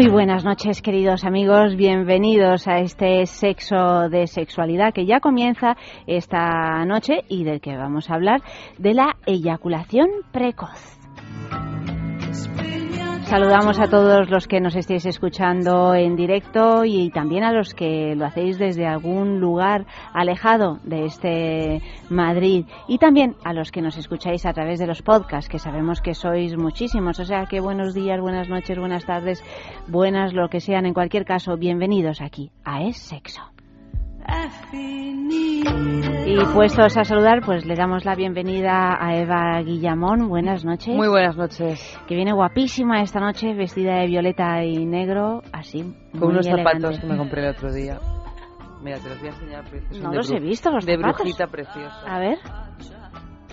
Muy buenas noches, queridos amigos. Bienvenidos a este sexo de sexualidad que ya comienza esta noche y del que vamos a hablar de la eyaculación precoz. Saludamos a todos los que nos estéis escuchando en directo y también a los que lo hacéis desde algún lugar alejado de este Madrid y también a los que nos escucháis a través de los podcasts, que sabemos que sois muchísimos. O sea que buenos días, buenas noches, buenas tardes, buenas lo que sean. En cualquier caso, bienvenidos aquí a Es Sexo. Y puestos a saludar, pues le damos la bienvenida a Eva Guillamón. Buenas noches. Muy buenas noches. Que viene guapísima esta noche, vestida de violeta y negro, así. Con muy unos elegante. zapatos que me compré el otro día. Mira, te los voy a enseñar. son No de los he visto, los De zapatos. brujita preciosa. A ver.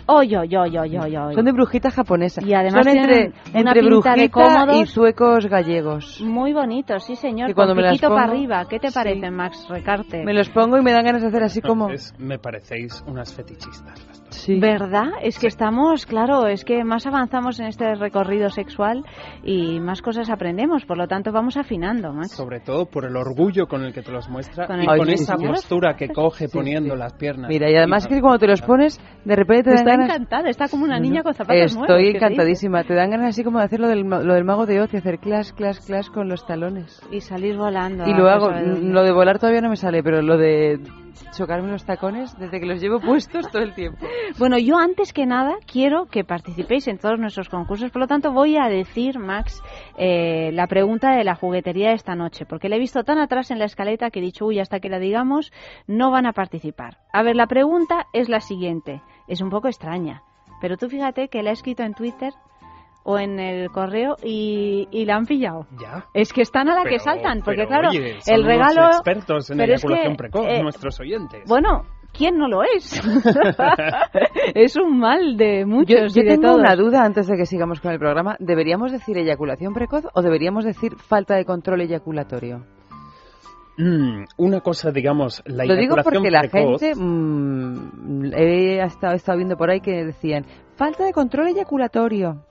Oy, oy, oy, oy, oy, oy. Son de brujita japonesa. Y además Son entre, tienen una entre pinta de brujita cómodos. y suecos gallegos. Muy bonitos, sí señor. Que cuando con me las piquito para pongo- arriba. ¿Qué te Sí. parece, Max Recarte? Me los pongo y me dan ganas de hacer así como... Es- me parecéis unas fetichistas las. Sí. ¿Verdad? Es que estamos, claro, es que más avanzamos en este recorrido sexual y más cosas aprendemos, por lo tanto vamos afinando, Max. Sobre todo por el orgullo con el que te los muestra Con y el con esa postura que coge Sí, poniendo sí. las piernas. Mira, y además Y- que cuando te los pones, de repente te dan Está ganas... encantada, está como una niña con zapatos nuevos. Estoy ¿qué te encantadísima. Te dan ganas así como de hacer lo del, lo del mago de Oz y hacer clas, clas, clas con los talones. Y salir volando. Y lo hago. Lo de volar todavía no me sale, pero lo de chocarme los tacones, desde que los llevo puestos todo el tiempo. Bueno, yo antes que nada quiero que participéis en todos nuestros concursos, por lo tanto voy a decir, Max, eh, la pregunta de la juguetería de esta noche, porque la he visto tan atrás en la escaleta que he dicho, uy, hasta que la digamos, no van a participar. A ver, la pregunta es la siguiente, es un poco extraña, pero tú fíjate que la he escrito en Twitter o en el correo y, y la han pillado. Ya. Es que están a la que Pero- saltan, porque pero, claro, oye, son el unos regalo... expertos en pero es eyaculación que, precoz, eh, nuestros oyentes. Bueno, ¿quién no lo es? es un mal de Yo, muchos yo y de tengo todos. una duda antes de que sigamos con el programa. ¿Deberíamos decir eyaculación precoz o deberíamos decir falta de control eyaculatorio? Mm, una cosa, digamos, la Lo digo porque la precoz, gente. mm, he estado, he estado viendo por ahí que decían falta de control eyaculatorio.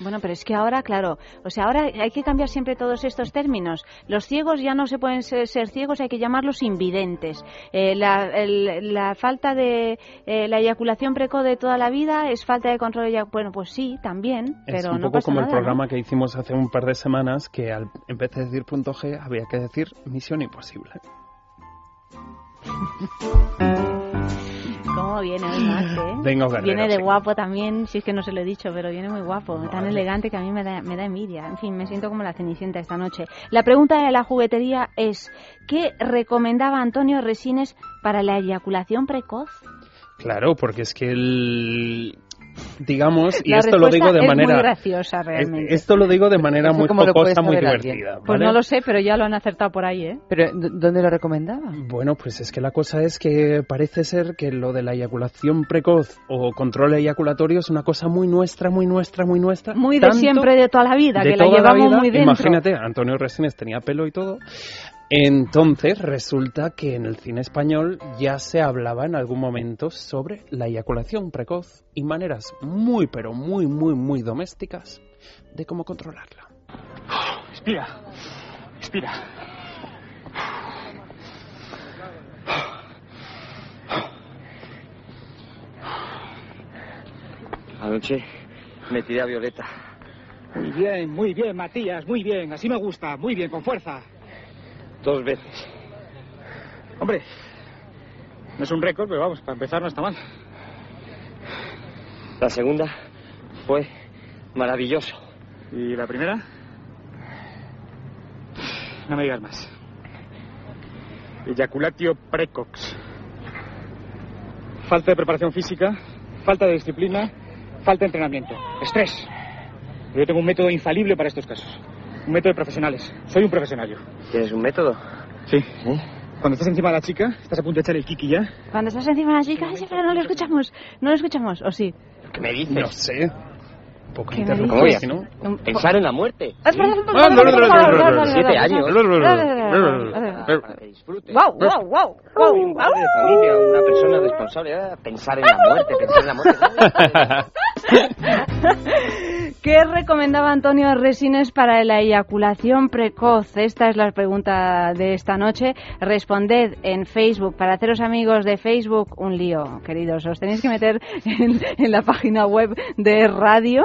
Bueno, pero es que ahora, claro, o sea, ahora hay que cambiar siempre todos estos términos. Los ciegos ya no se pueden ser, ser ciegos, hay que llamarlos invidentes. Eh, la, el- la falta de eh, la eyaculación precoz de toda la vida es falta de control. eyac- Bueno, pues sí, también, es un no poco pasa como nada, el ¿no? programa que hicimos hace un par de semanas, que al, en vez de decir punto G había que decir misión imposible. ¿Cómo viene hoy eh? Vengo guerrero, Viene de sí. guapo también, si es que no se lo he dicho, pero viene muy guapo, tan elegante que a mí me da, me da envidia. En fin, me siento como la cenicienta esta noche. La pregunta de la juguetería es, ¿qué recomendaba Antonio Resines para la eyaculación precoz? Claro, porque es que el... Digamos, y la esto lo digo de es manera... muy graciosa realmente. Esto lo digo de manera Eso muy jocosa, muy divertida. Pues ¿vale? no lo sé, pero ya lo han acertado por ahí, ¿eh? ¿Pero dónde lo recomendaba? Bueno, pues es que la cosa es que parece ser que lo de la eyaculación precoz o control eyaculatorio es una cosa muy nuestra, muy nuestra, muy nuestra. Muy de siempre, de toda la vida, de que la llevamos vida. muy dentro. Imagínate, Antonio Resines tenía pelo y todo. Entonces resulta que en el cine español ya se hablaba en algún momento sobre la eyaculación precoz y maneras muy, pero muy, muy, muy domésticas de cómo controlarla. Respira. Respira. Anoche me tiré a Violeta. Muy bien, muy bien, Matías, muy bien. Así me gusta. Muy bien, con fuerza. Dos veces. Hombre, no es un récord, pero vamos, para empezar no está mal. La segunda fue maravilloso. ¿Y la primera? No me digas más. Eyaculatio precox. falta de preparación física, falta de disciplina, falta de entrenamiento, estrés. Yo tengo un método infalible para estos casos. Un método de profesionales. Soy un profesional yo. ¿Tienes un método? Sí. Cuando estás encima de la chica, estás a punto de echar el kiki ya. Cuando estás encima de la chica, ay, sí, pero no lo escuchamos. No lo escuchamos, ¿o sí? ¿Qué me dices? No sé. Poco ¿Qué me interrumpido, dices? si no. Un- Pensar en la muerte. Siete años. Wow, wow, wow, wow, un padre de familia, una persona responsable. Ah, Pensar en la muerte, pensar en la muerte. ¿Qué recomendaba Antonio Resines para la eyaculación precoz? Esta es la pregunta de esta noche. Responded en Facebook. Para haceros amigos de Facebook, un lío, queridos. Os tenéis que meter en, en la página web de radio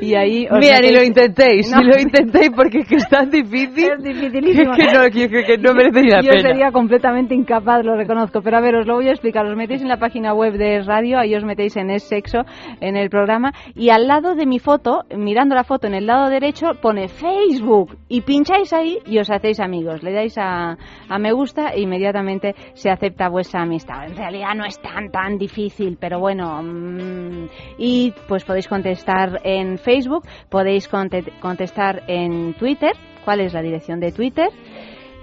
y ahí os Mira, ni lo intentéis, No. ni lo intentéis porque es que es tan difícil. Es dificilísimo. que no, que, que- que no merece ni la Yo pena. sería completamente incapaz, lo reconozco. Pero a ver, os lo voy a explicar. Os metéis en la página web de radio, ahí os metéis en Es Sexo, en el programa, y al lado de mi foto, mirando la foto en el lado derecho, pone Facebook. Y pincháis ahí y os hacéis amigos. Le dais a, a me gusta e inmediatamente se acepta vuestra amistad. En realidad no es tan, tan difícil, pero bueno. mm, y pues podéis contestar en Facebook, podéis conte- contestar en Twitter. ¿Cuál es la dirección de Twitter?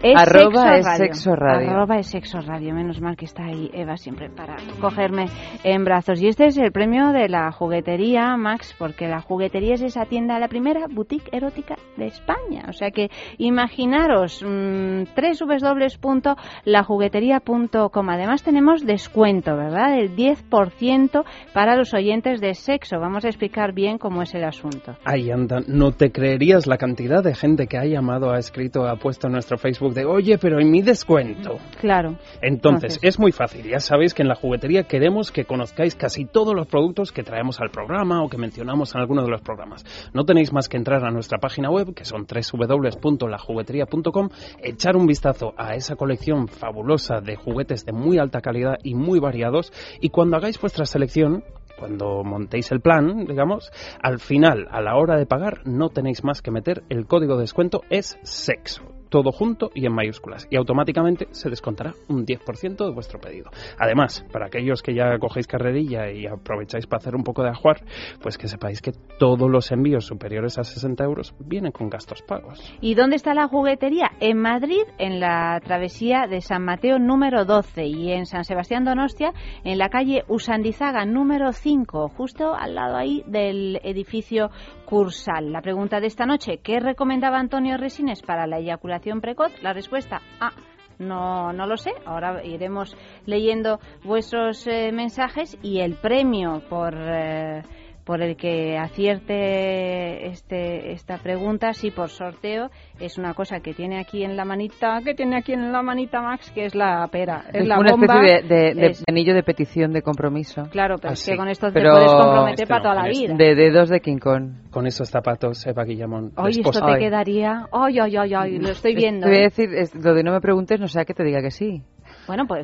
Es Arroba Sexo es Radio. Sexo Radio. Arroba es Sexo Radio. Menos mal que está ahí Eva siempre para cogerme en brazos. Y este es el premio de la juguetería, Max, porque la juguetería es esa tienda, la primera boutique erótica de España. O sea que imaginaros mmm, www.lajuguetería.com. Además tenemos descuento, ¿verdad? Del 10% para los oyentes de sexo. Vamos a explicar bien cómo es el asunto. Ahí anda, no te creerías la cantidad de gente que ha llamado, ha escrito, ha puesto en nuestro Facebook de, oye, pero ¿y mi descuento? Claro. Entonces, Entonces. es muy fácil. Ya sabéis que en la juguetería queremos que conozcáis casi todos los productos que traemos al programa o que mencionamos en alguno de los programas. No tenéis más que entrar a nuestra página web, que son www.lajuguetería.com, echar un vistazo a esa colección fabulosa de juguetes de muy alta calidad y muy variados, y cuando hagáis vuestra selección, cuando montéis el plan, digamos, al final, a la hora de pagar, no tenéis más que meter el código de descuento es sexo. Todo junto y en mayúsculas. Y automáticamente se descontará un 10% de vuestro pedido. Además, para aquellos que ya cogéis carrerilla y aprovecháis para hacer un poco de ajuar, pues que sepáis que todos los envíos superiores a 60 euros vienen con gastos pagos. ¿Y dónde está la juguetería? En Madrid, en la travesía de San Mateo número 12 y en San Sebastián Donostia, en la calle Usandizaga número 5, justo al lado ahí del edificio Cursal. La pregunta de esta noche, ¿qué recomendaba Antonio Resines para la eyaculación precoz? La respuesta, ah, no, no lo sé. Ahora iremos leyendo vuestros eh, mensajes y el premio por, eh, por el que acierte este, esta pregunta, sí, por sorteo, es una cosa que tiene aquí en la manita, que tiene aquí en la manita Max, que es la pera. Es, Es la una bomba. especie de, de- anillo de petición de compromiso. Claro, pero Ah, es que sí. con esto Pero te puedes comprometer este para no, toda la vida. De dedos de King Kong. Con esos zapatos, Eva Guillamón. Oye, esto te Ay. quedaría. Ay, ay, ay, ay, lo estoy viendo. Te voy a ¿eh? decir, es- lo de no me preguntes, no sea que te diga que sí. Bueno, pues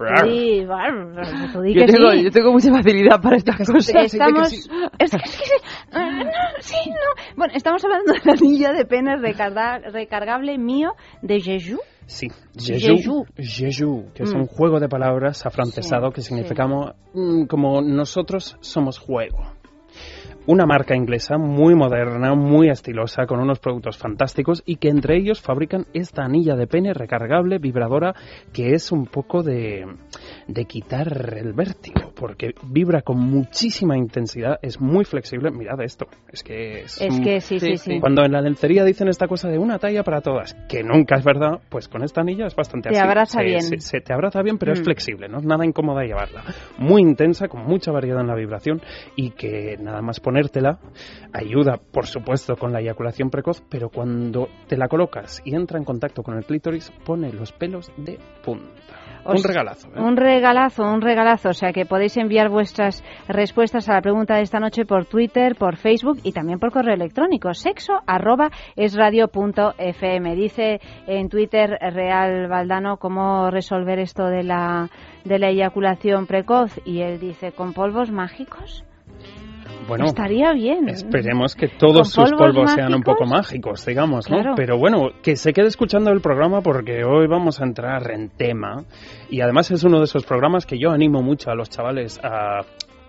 tú di Yo que tengo, sí. yo tengo mucha facilidad para estas cosas. Estamos. Es que, es que sí. No, sí, no. Bueno, estamos hablando del anillo de penes recarga- recargable mío de Jeju. Sí, Jeju. Jeju, que es Mm. un juego de palabras afrancesado Sí, que sí. significa como, mm, como nosotros somos juego. Una marca inglesa muy moderna, muy estilosa, con unos productos fantásticos y que entre ellos fabrican esta anilla de pene recargable, vibradora, que es un poco de, de quitar el vértigo, porque vibra con muchísima intensidad, es muy flexible. Mirad esto, es que es, Es que sí, sí, Sí, cuando en la lencería dicen esta cosa de una talla para todas, que nunca es verdad, pues con esta anilla es bastante Te así. abraza Se- bien. Se, se te abraza bien, pero es Mm. flexible, no es nada incómoda llevarla. Muy intensa, con mucha variedad en la vibración y que nada más ponértela ayuda, por supuesto, con la eyaculación precoz, pero cuando te la colocas y entra en contacto con el clítoris, pone los pelos de punta. Os- un regalazo. ¿eh? Un regalazo, un regalazo. O sea que podéis enviar vuestras respuestas a la pregunta de esta noche por Twitter, por Facebook y también por correo electrónico. Sexo arroba esradio.fm. Dice en Twitter Real Valdano cómo resolver esto de la, de la eyaculación precoz y él dice con polvos mágicos. Bueno, Estaría bien. Esperemos que todos ¿Con sus polvos polvos sean un poco mágicos, digamos, ¿no? Claro. Pero bueno, que se quede escuchando el programa porque hoy vamos a entrar en tema y además es uno de esos programas que yo animo mucho a los chavales a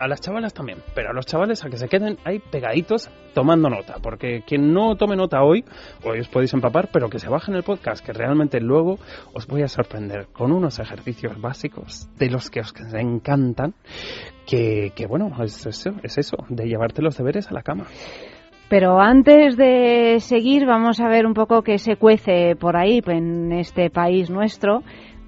a las chavalas también, pero a los chavales a que se queden ahí pegaditos tomando nota, porque quien no tome nota hoy, hoy os podéis empapar, pero que se bajen el podcast, que realmente luego os voy a sorprender con unos ejercicios básicos de los que os encantan, que, que bueno, es eso, es eso, de llevarte los deberes a la cama. Pero antes de seguir, vamos a ver un poco qué se cuece por ahí en este país nuestro,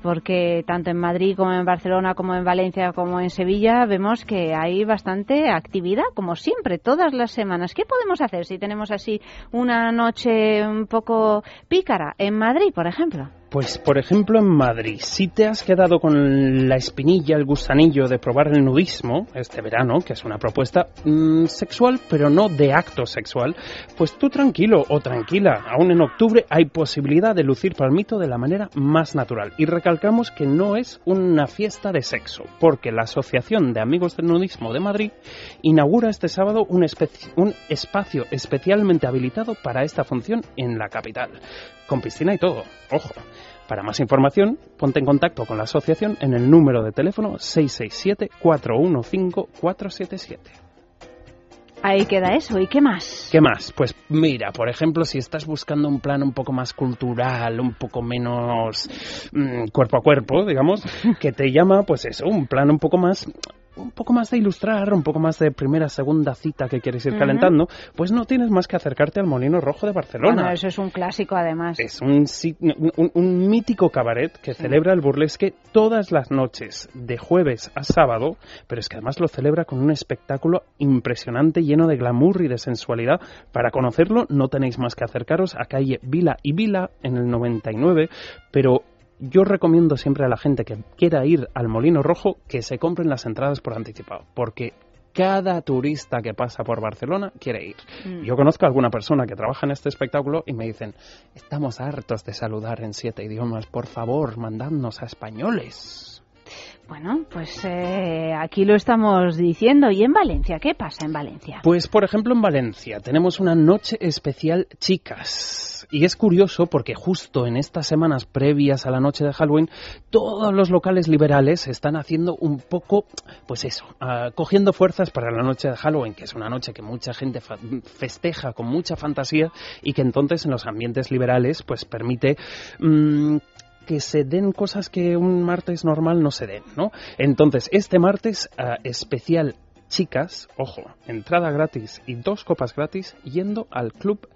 porque tanto en Madrid como en Barcelona, como en Valencia, como en Sevilla, vemos que hay bastante actividad, como siempre, todas las semanas. ¿Qué podemos hacer si tenemos así una noche un poco pícara? En Madrid, por ejemplo. Pues, por ejemplo, en Madrid, si te has quedado con la espinilla, el gusanillo de probar el nudismo este verano, que es una propuesta mm, sexual, pero no de acto sexual, pues tú tranquilo o tranquila, aún en octubre hay posibilidad de lucir palmito de la manera más natural. Y recalcamos que no es una fiesta de sexo, porque la Asociación de Amigos del Nudismo de Madrid inaugura este sábado un, un espacio especialmente habilitado para esta función en la capital, con piscina y todo, ojo. Para más información, ponte en contacto con la asociación en el número de teléfono 667-415-477. Ahí queda eso. ¿Y qué más? ¿Qué más? Pues mira, por ejemplo, si estás buscando un plan un poco más cultural, un poco menos mm, cuerpo a cuerpo, digamos, que te llama, pues eso, un plan un poco más un poco más de ilustrar, un poco más de primera, segunda cita que quieres ir calentando, pues no tienes más que acercarte al Molino Rojo de Barcelona. Bueno, eso es un clásico, además. Es un, un mítico cabaret que celebra el burlesque todas las noches, de jueves a sábado, pero es que además lo celebra con un espectáculo impresionante, lleno de glamour y de sensualidad. Para conocerlo no tenéis más que acercaros a calle Vila y Vila en el 99, pero yo recomiendo siempre a la gente que quiera ir al Molino Rojo que se compren las entradas por anticipado, porque cada turista que pasa por Barcelona quiere ir. Mm. Yo conozco a alguna persona que trabaja en este espectáculo y me dicen, estamos hartos de saludar en siete idiomas, por favor, mandadnos a españoles. Bueno, pues eh, aquí lo estamos diciendo. ¿Y en Valencia? ¿Qué pasa en Valencia? Pues, por ejemplo, en Valencia tenemos una noche especial chicas. Y es curioso porque justo en estas semanas previas a la noche de Halloween, todos los locales liberales están haciendo un poco, pues eso, ah, cogiendo fuerzas para la noche de Halloween, que es una noche que mucha gente festeja con mucha fantasía y que entonces en los ambientes liberales pues permite... mm, que se den cosas que un martes normal no se den, ¿no? Entonces, este martes ah, especial chicas, ojo, entrada gratis y dos copas gratis yendo al club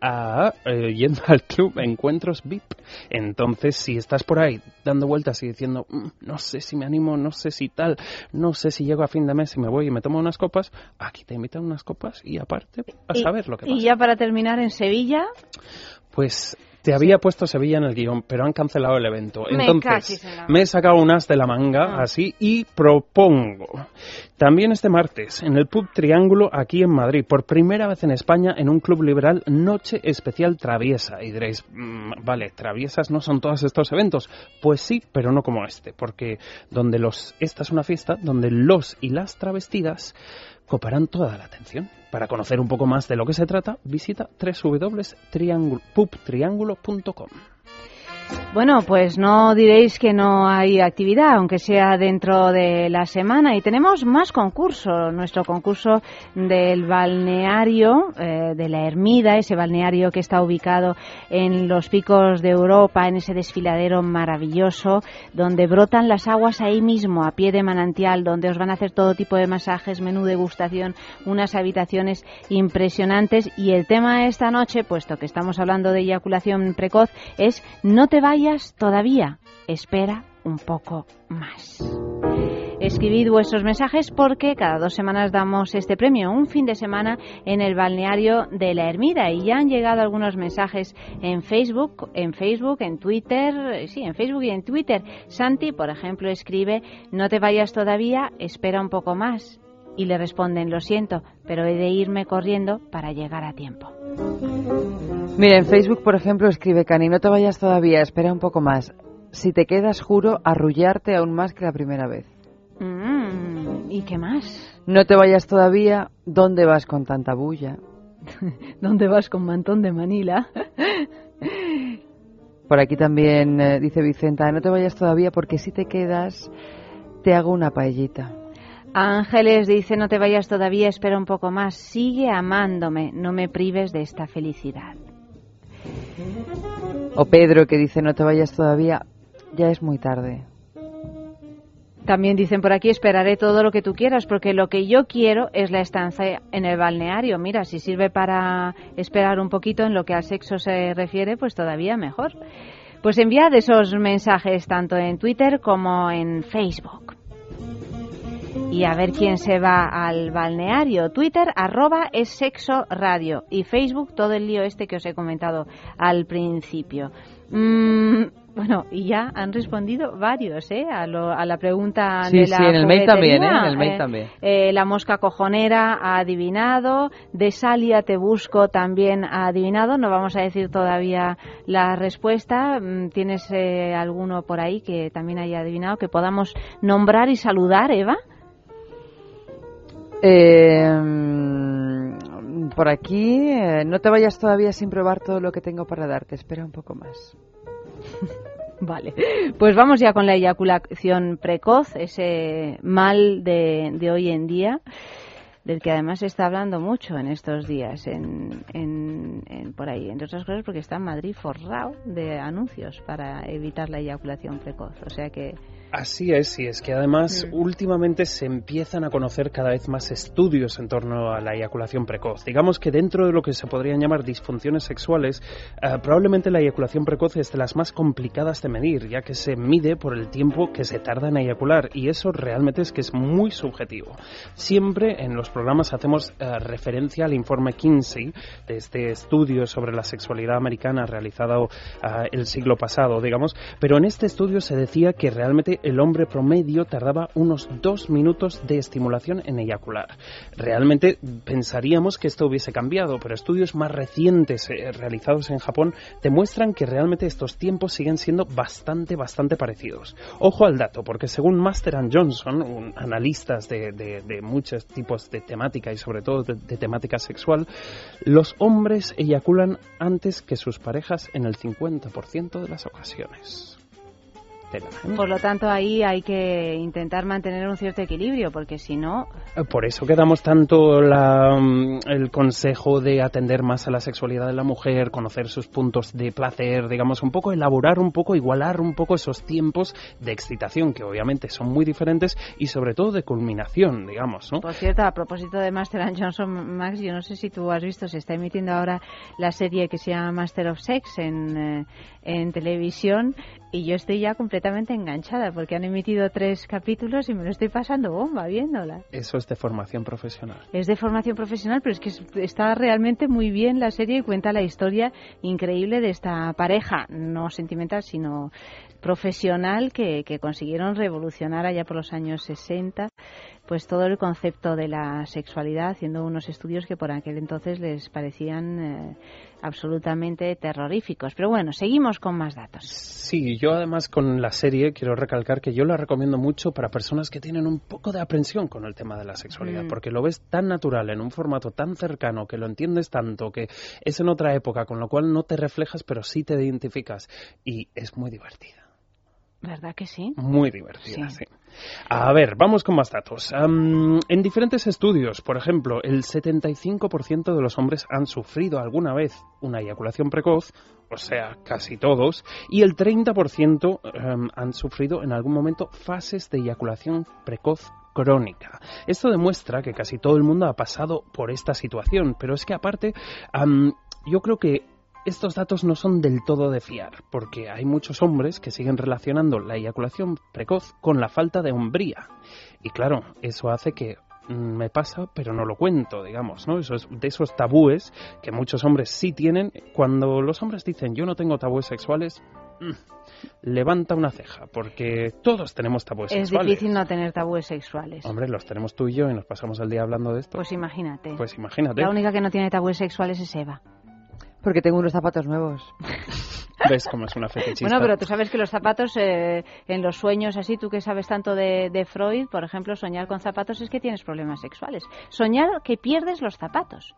a, eh, yendo al club Encuentros VIP. Entonces, si estás por ahí dando vueltas y diciendo, "Mm, no sé si me animo, no sé si tal, no sé si llego a fin de mes y me voy y me tomo unas copas, aquí te invitan unas copas y aparte a saber lo que pasa. Y ya para terminar, en Sevilla, Pues te había puesto Sevilla en el guion, pero han cancelado el evento. Me Entonces, en me he sacado un as de la manga, Ah. así, y propongo. También este martes, en el Pub Triángulo, aquí en Madrid, por primera vez en España, en un club liberal, Noche Especial Traviesa. Y diréis, "Mm, vale, traviesas no son todos estos eventos. Pues sí, pero no como este, porque donde los, esta es una fiesta donde los y las travestidas coparán toda la atención. Para conocer un poco más de lo que se trata, visita www.pubtriangulo.com. Bueno, pues no diréis que no hay actividad, aunque sea dentro de la semana. Y tenemos más concursos. Nuestro concurso del balneario eh, de la Ermida, ese balneario que está ubicado en los picos de Europa, en ese desfiladero maravilloso, donde brotan las aguas ahí mismo, a pie de manantial, donde os van a hacer todo tipo de masajes, menú degustación, unas habitaciones impresionantes. Y el tema de esta noche, puesto que estamos hablando de eyaculación precoz, es no te vayas todavía, espera un poco más. Escribid vuestros mensajes porque cada dos semanas damos este premio, un fin de semana en el balneario de la Ermida y ya han llegado algunos mensajes en Facebook, en Facebook, en Twitter, sí, en Facebook y en Twitter. Santi, por ejemplo, escribe no te vayas todavía, espera un poco más. Y le responden, lo siento, pero he de irme corriendo para llegar a tiempo. Mira, en Facebook, por ejemplo, escribe Cani, no te vayas todavía, espera un poco más. Si te quedas, juro arrullarte aún más que la primera vez. Mm. ¿Y qué más? No te vayas todavía. ¿Dónde vas con tanta bulla? ¿Dónde vas con mantón de Manila? Por aquí también eh, dice Vicenta, no te vayas todavía porque si te quedas te hago una paellita. Ángeles dice, no te vayas todavía, espera un poco más, sigue amándome, no me prives de esta felicidad. O Pedro que dice, no te vayas todavía, ya es muy tarde. También dicen por aquí, esperaré todo lo que tú quieras, porque lo que yo quiero es la estancia en el balneario. Mira, si sirve para esperar un poquito en lo que al sexo se refiere, pues todavía mejor. Pues enviad esos mensajes tanto en Twitter como en Facebook. Y a ver quién se va al balneario. Twitter, arroba es sexo radio. Y Facebook, todo el lío este que os he comentado al principio. Mm, bueno, y ya han respondido varios, ¿eh? A, lo- a la pregunta Sí, de sí, la en el mail también, ¿eh? En el mail Eh, también. eh, la mosca cojonera ha adivinado. De Salia te busco también ha adivinado. No vamos a decir todavía la respuesta. Mm, ¿Tienes eh, alguno por ahí que también haya adivinado que podamos nombrar y saludar, Eva? Eh, por aquí, eh, no te vayas todavía sin probar todo lo que tengo para darte. Espera un poco más. Vale, pues vamos ya con la eyaculación precoz, ese mal de, hoy en día, del que además se está hablando mucho en estos días, en- en- por ahí, entre otras cosas porque está en Madrid forrado de anuncios para evitar la eyaculación precoz. O sea que Así es, y es que además últimamente se empiezan a conocer cada vez más estudios en torno a la eyaculación precoz. Digamos que dentro de lo que se podrían llamar disfunciones sexuales, eh, probablemente la eyaculación precoz es de las más complicadas de medir, ya que se mide por el tiempo que se tarda en eyacular, y eso realmente es que es muy subjetivo. Siempre en los programas hacemos eh, referencia al informe Kinsey, de este estudio sobre la sexualidad americana realizado ah, el siglo pasado, digamos, pero en este estudio se decía que realmente el hombre promedio tardaba unos dos minutos de estimulación en eyacular. Realmente pensaríamos que esto hubiese cambiado, pero estudios más recientes eh, realizados en Japón demuestran que realmente estos tiempos siguen siendo bastante, bastante parecidos. Ojo al dato, porque según Master Johnson, un- analistas de, muchos tipos de temática y sobre todo de temática sexual, los hombres eyaculan antes que sus parejas en el 50% de las ocasiones. ¿Eh? por lo tanto ahí hay que intentar mantener un cierto equilibrio porque si no, Por eso que damos tanto la, mm, el consejo de atender más a la sexualidad de la mujer, conocer sus puntos de placer, digamos, un poco elaborar un poco, igualar un poco esos tiempos de excitación, que obviamente son muy diferentes, y sobre todo de culminación, digamos, ¿no? Por cierto, a propósito de Master and Johnson, Max, yo no sé si tú has visto, se está emitiendo ahora la serie que se llama Master of Sex en, eh, en televisión y yo estoy ya completamente enganchada porque han emitido tres capítulos y me lo estoy pasando bomba viéndola. Eso es de formación profesional. Es de formación profesional, pero es que es- está realmente muy bien la serie y cuenta la historia increíble de esta pareja, no sentimental, sino profesional que, que consiguieron revolucionar allá por los años 60 pues todo el concepto de la sexualidad haciendo unos estudios que por aquel entonces les parecían eh, absolutamente terroríficos. Pero bueno, seguimos con más datos. Sí, yo además con la serie quiero recalcar que yo la recomiendo mucho para personas que tienen un poco de aprensión con el tema de la sexualidad, Mm. porque lo ves tan natural, en un formato tan cercano, que lo entiendes tanto, que es en otra época, con lo cual no te reflejas, pero sí te identificas. Y es muy divertida. ¿Verdad que sí? Muy divertida, Sí. sí. A ver, vamos con más datos. En diferentes estudios, por ejemplo, el 75% de los hombres han sufrido alguna vez una eyaculación precoz, o sea, casi todos, y el 30% em, han sufrido en algún momento fases de eyaculación precoz crónica. Esto demuestra que casi todo el mundo ha pasado por esta situación, pero es que aparte, am, yo creo que estos datos no son del todo de fiar, porque hay muchos hombres que siguen relacionando la eyaculación precoz con la falta de hombría. Y claro, eso hace que mm, me pasa, pero no lo cuento, digamos, ¿no? Eso es de esos tabúes que muchos hombres sí tienen. Cuando los hombres dicen yo no tengo tabúes sexuales, mm, levanta una ceja, porque todos tenemos tabúes Es sexuales. difícil no tener tabúes sexuales. Hombre, los tenemos tú y yo y nos pasamos el día hablando de esto. Pues imagínate. Pues imagínate. La única que no tiene tabúes sexuales es Eva. Porque tengo unos zapatos nuevos. ¿Ves cómo es una fetichista? Bueno, pero tú sabes que los zapatos eh, en los sueños, así, tú que sabes tanto de, de Freud, por ejemplo, soñar con zapatos es que tienes problemas sexuales. Soñar que pierdes los zapatos.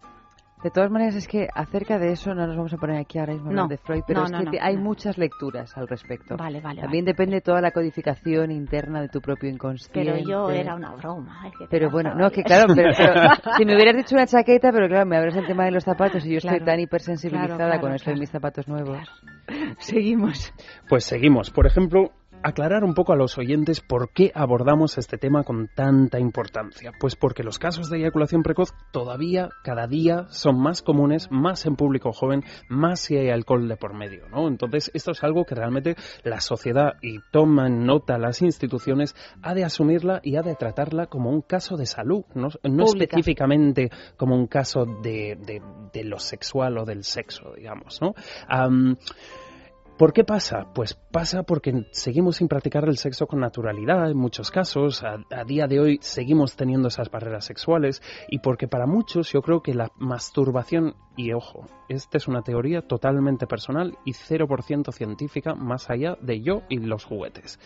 De todas maneras, es que acerca de eso no nos vamos a poner aquí ahora mismo a No. de Freud, pero No, es no, que hay no. muchas lecturas al respecto. Vale, vale. También vale. depende toda la codificación interna de tu propio inconsciente. Pero yo era una broma. ay, ¿qué te Pero bueno, no, que ahí? claro, pero, pero si me hubieras dicho una chaqueta, pero claro, me abres el tema de los zapatos y yo estoy tan hipersensibilizada Claro, claro, con esto de mis zapatos nuevos. Seguimos. Pues seguimos. Por ejemplo, aclarar un poco a los oyentes por qué abordamos este tema con tanta importancia. Pues porque los casos de eyaculación precoz todavía, cada día, son más comunes, más en público joven, más si hay alcohol de por medio, ¿no? Entonces, esto es algo que realmente la sociedad, y toman nota las instituciones, ha de asumirla y ha de tratarla como un caso de salud, no, específicamente como un caso de, de- de lo sexual o del sexo, digamos, ¿no? ¿Por qué pasa? Pues pasa porque seguimos sin practicar el sexo con naturalidad en muchos casos, a, día de hoy seguimos teniendo esas barreras sexuales y porque para muchos yo creo que la masturbación, y ojo, esta es una teoría totalmente personal y 0% científica más allá de yo y los juguetes,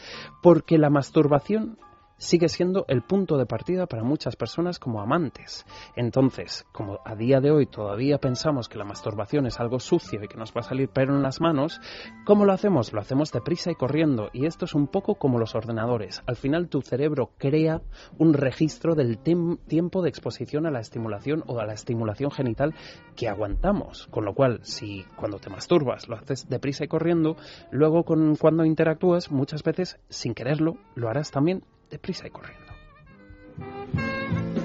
porque la masturbación sigue siendo el punto de partida para muchas personas como amantes. Entonces, como a día de hoy todavía pensamos que la masturbación es algo sucio y que nos va a salir pelo en las manos, ¿cómo lo hacemos? Lo hacemos deprisa y corriendo. Y esto es un poco como los ordenadores. Al final tu cerebro crea un registro del tiempo de exposición a la estimulación o a la estimulación genital que aguantamos. Con lo cual, si cuando te masturbas lo haces deprisa y corriendo, luego cuando interactúas, muchas veces, sin quererlo, lo harás también deprisa y corriendo.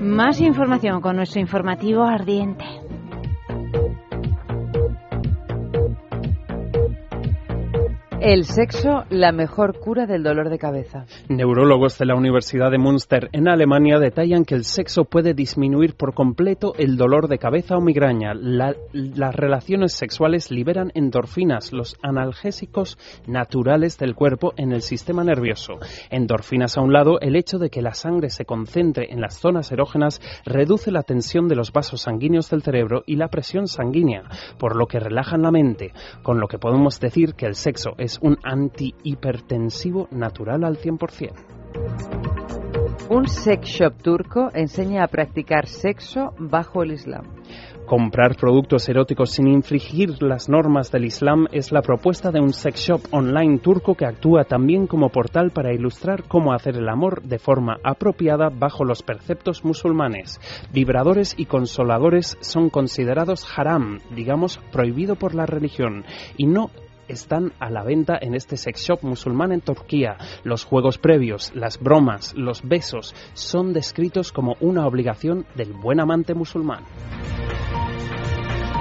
Más información con nuestro informativo ardiente. El sexo, la mejor cura del dolor de cabeza. Neurólogos de la Universidad de Münster en Alemania detallan que el sexo puede disminuir por completo el dolor de cabeza o migraña. La- las relaciones sexuales liberan endorfinas, los analgésicos naturales del cuerpo en el sistema nervioso. Endorfinas a un lado, el hecho de que la sangre se concentre en las zonas erógenas reduce la tensión de los vasos sanguíneos del cerebro y la presión sanguínea, por lo que relajan la mente, con lo que podemos decir que el sexo es un antihipertensivo natural al 100%. Un sex shop turco enseña a practicar sexo bajo el Islam. Comprar productos eróticos sin infringir las normas del Islam es la propuesta de un sex shop online turco que actúa también como portal para ilustrar cómo hacer el amor de forma apropiada bajo los preceptos musulmanes. Vibradores y consoladores son considerados haram, digamos prohibido por la religión, y no están a la venta en este sex shop musulmán en Turquía. Los juegos previos, las bromas, los besos son descritos como una obligación del buen amante musulmán.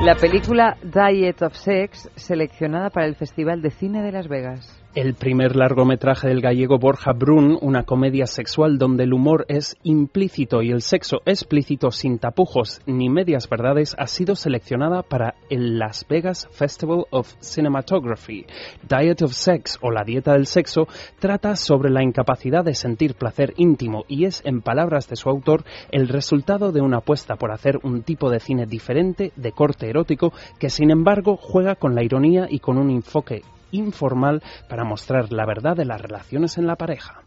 La película Diet of Sex, seleccionada para el Festival de Cine de Las Vegas. El primer largometraje del gallego Borja Brun, una comedia sexual donde el humor es implícito y el sexo explícito sin tapujos ni medias verdades, ha sido seleccionada para el Las Vegas Festival of Cinematography. Diet of Sex o la dieta del sexo trata sobre la incapacidad de sentir placer íntimo y es, en palabras de su autor, el resultado de una apuesta por hacer un tipo de cine diferente, de corte erótico, que sin embargo juega con la ironía y con un enfoque informal para mostrar la verdad de las relaciones en la pareja.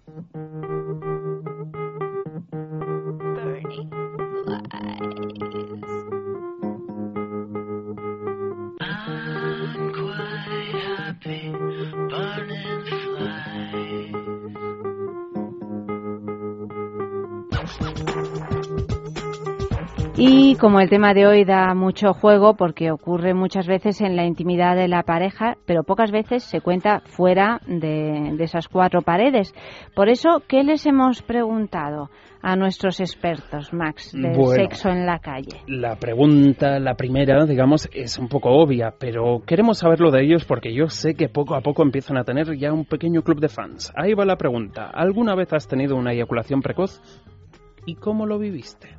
Y como el tema de hoy da mucho juego, porque ocurre muchas veces en la intimidad de la pareja, pero pocas veces se cuenta fuera de, de esas cuatro paredes. Por eso, ¿qué les hemos preguntado a nuestros expertos, Max, del Bueno. sexo en la calle? La pregunta, la primera, digamos, es un poco obvia, pero queremos saberlo de ellos porque yo sé que poco a poco empiezan a tener ya un pequeño club de fans. Ahí va la pregunta. ¿Alguna vez has tenido una eyaculación precoz? ¿Y cómo lo viviste?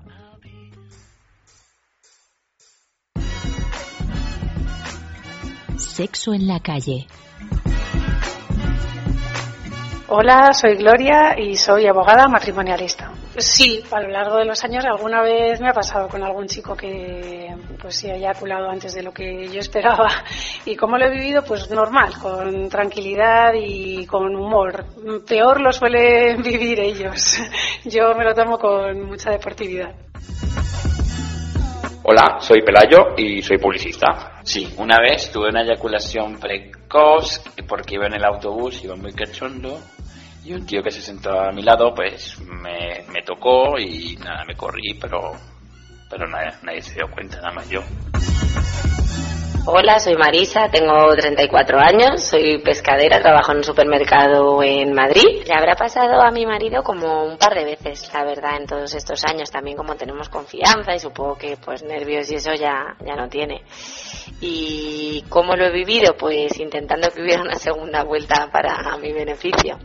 Sexo en la calle. Hola, soy Gloria y soy abogada matrimonialista. Sí, a lo largo de los años alguna vez me ha pasado con algún chico que pues sí ha eyaculado antes de lo que yo esperaba. ¿Y cómo lo he vivido? Pues normal, con tranquilidad y con humor. Peor lo suelen vivir ellos. Yo me lo tomo con mucha deportividad. Hola, soy Pelayo y soy publicista. Sí, una vez tuve una eyaculación precoz porque iba en el autobús, iba muy cachondo y un tío que se sentó a mi lado pues me, me tocó y nada, me corrí, pero, pero nadie, nadie se dio cuenta, nada más yo. Hola, soy Marisa, tengo 34 años, soy pescadera, trabajo en un supermercado en Madrid. Le habrá pasado a mi marido como un par de veces, la verdad, en todos estos años, también como tenemos confianza y supongo que pues nervios y eso ya, ya no tiene. ¿Y cómo lo he vivido? Pues intentando que hubiera una segunda vuelta para mi beneficio.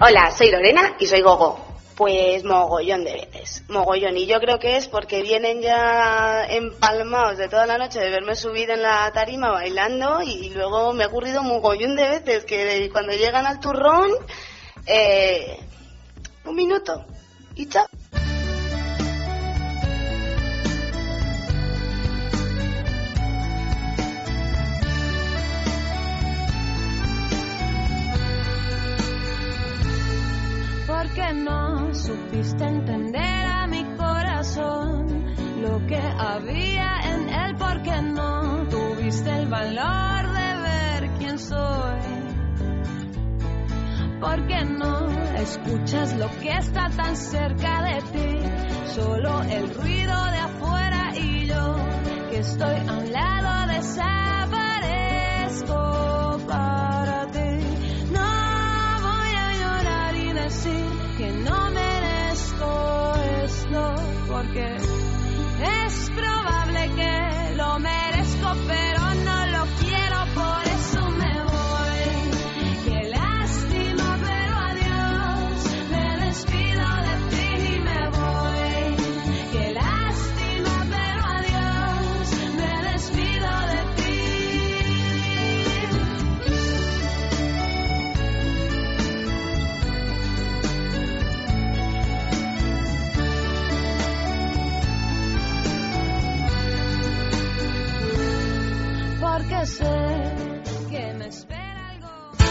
Hola, soy Lorena y soy Gogo. Pues mogollón de veces, mogollón. Y yo creo que es porque vienen ya empalmados de toda la noche de verme subir en la tarima bailando y luego me ha ocurrido mogollón de veces que cuando llegan al turrón, eh, un minuto y chao. Porque no supiste entender a mi corazón lo que había en él, porque no tuviste el valor de ver quién soy. Porque no escuchas lo que está tan cerca de ti, solo el ruido de afuera y yo que estoy a un lado desaparezco para ti. No voy a llorar y decir merezco esto, porque es probable que lo merezco, pero Porque sé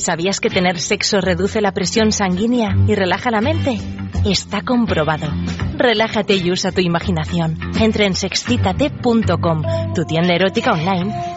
¿Sabías que tener sexo reduce la presión sanguínea y relaja la mente? Está comprobado. Relájate y usa tu imaginación. Entra en sexcitate.com, tu tienda erótica online,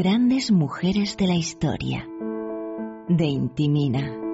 Grandes mujeres de la historia. De Intimina.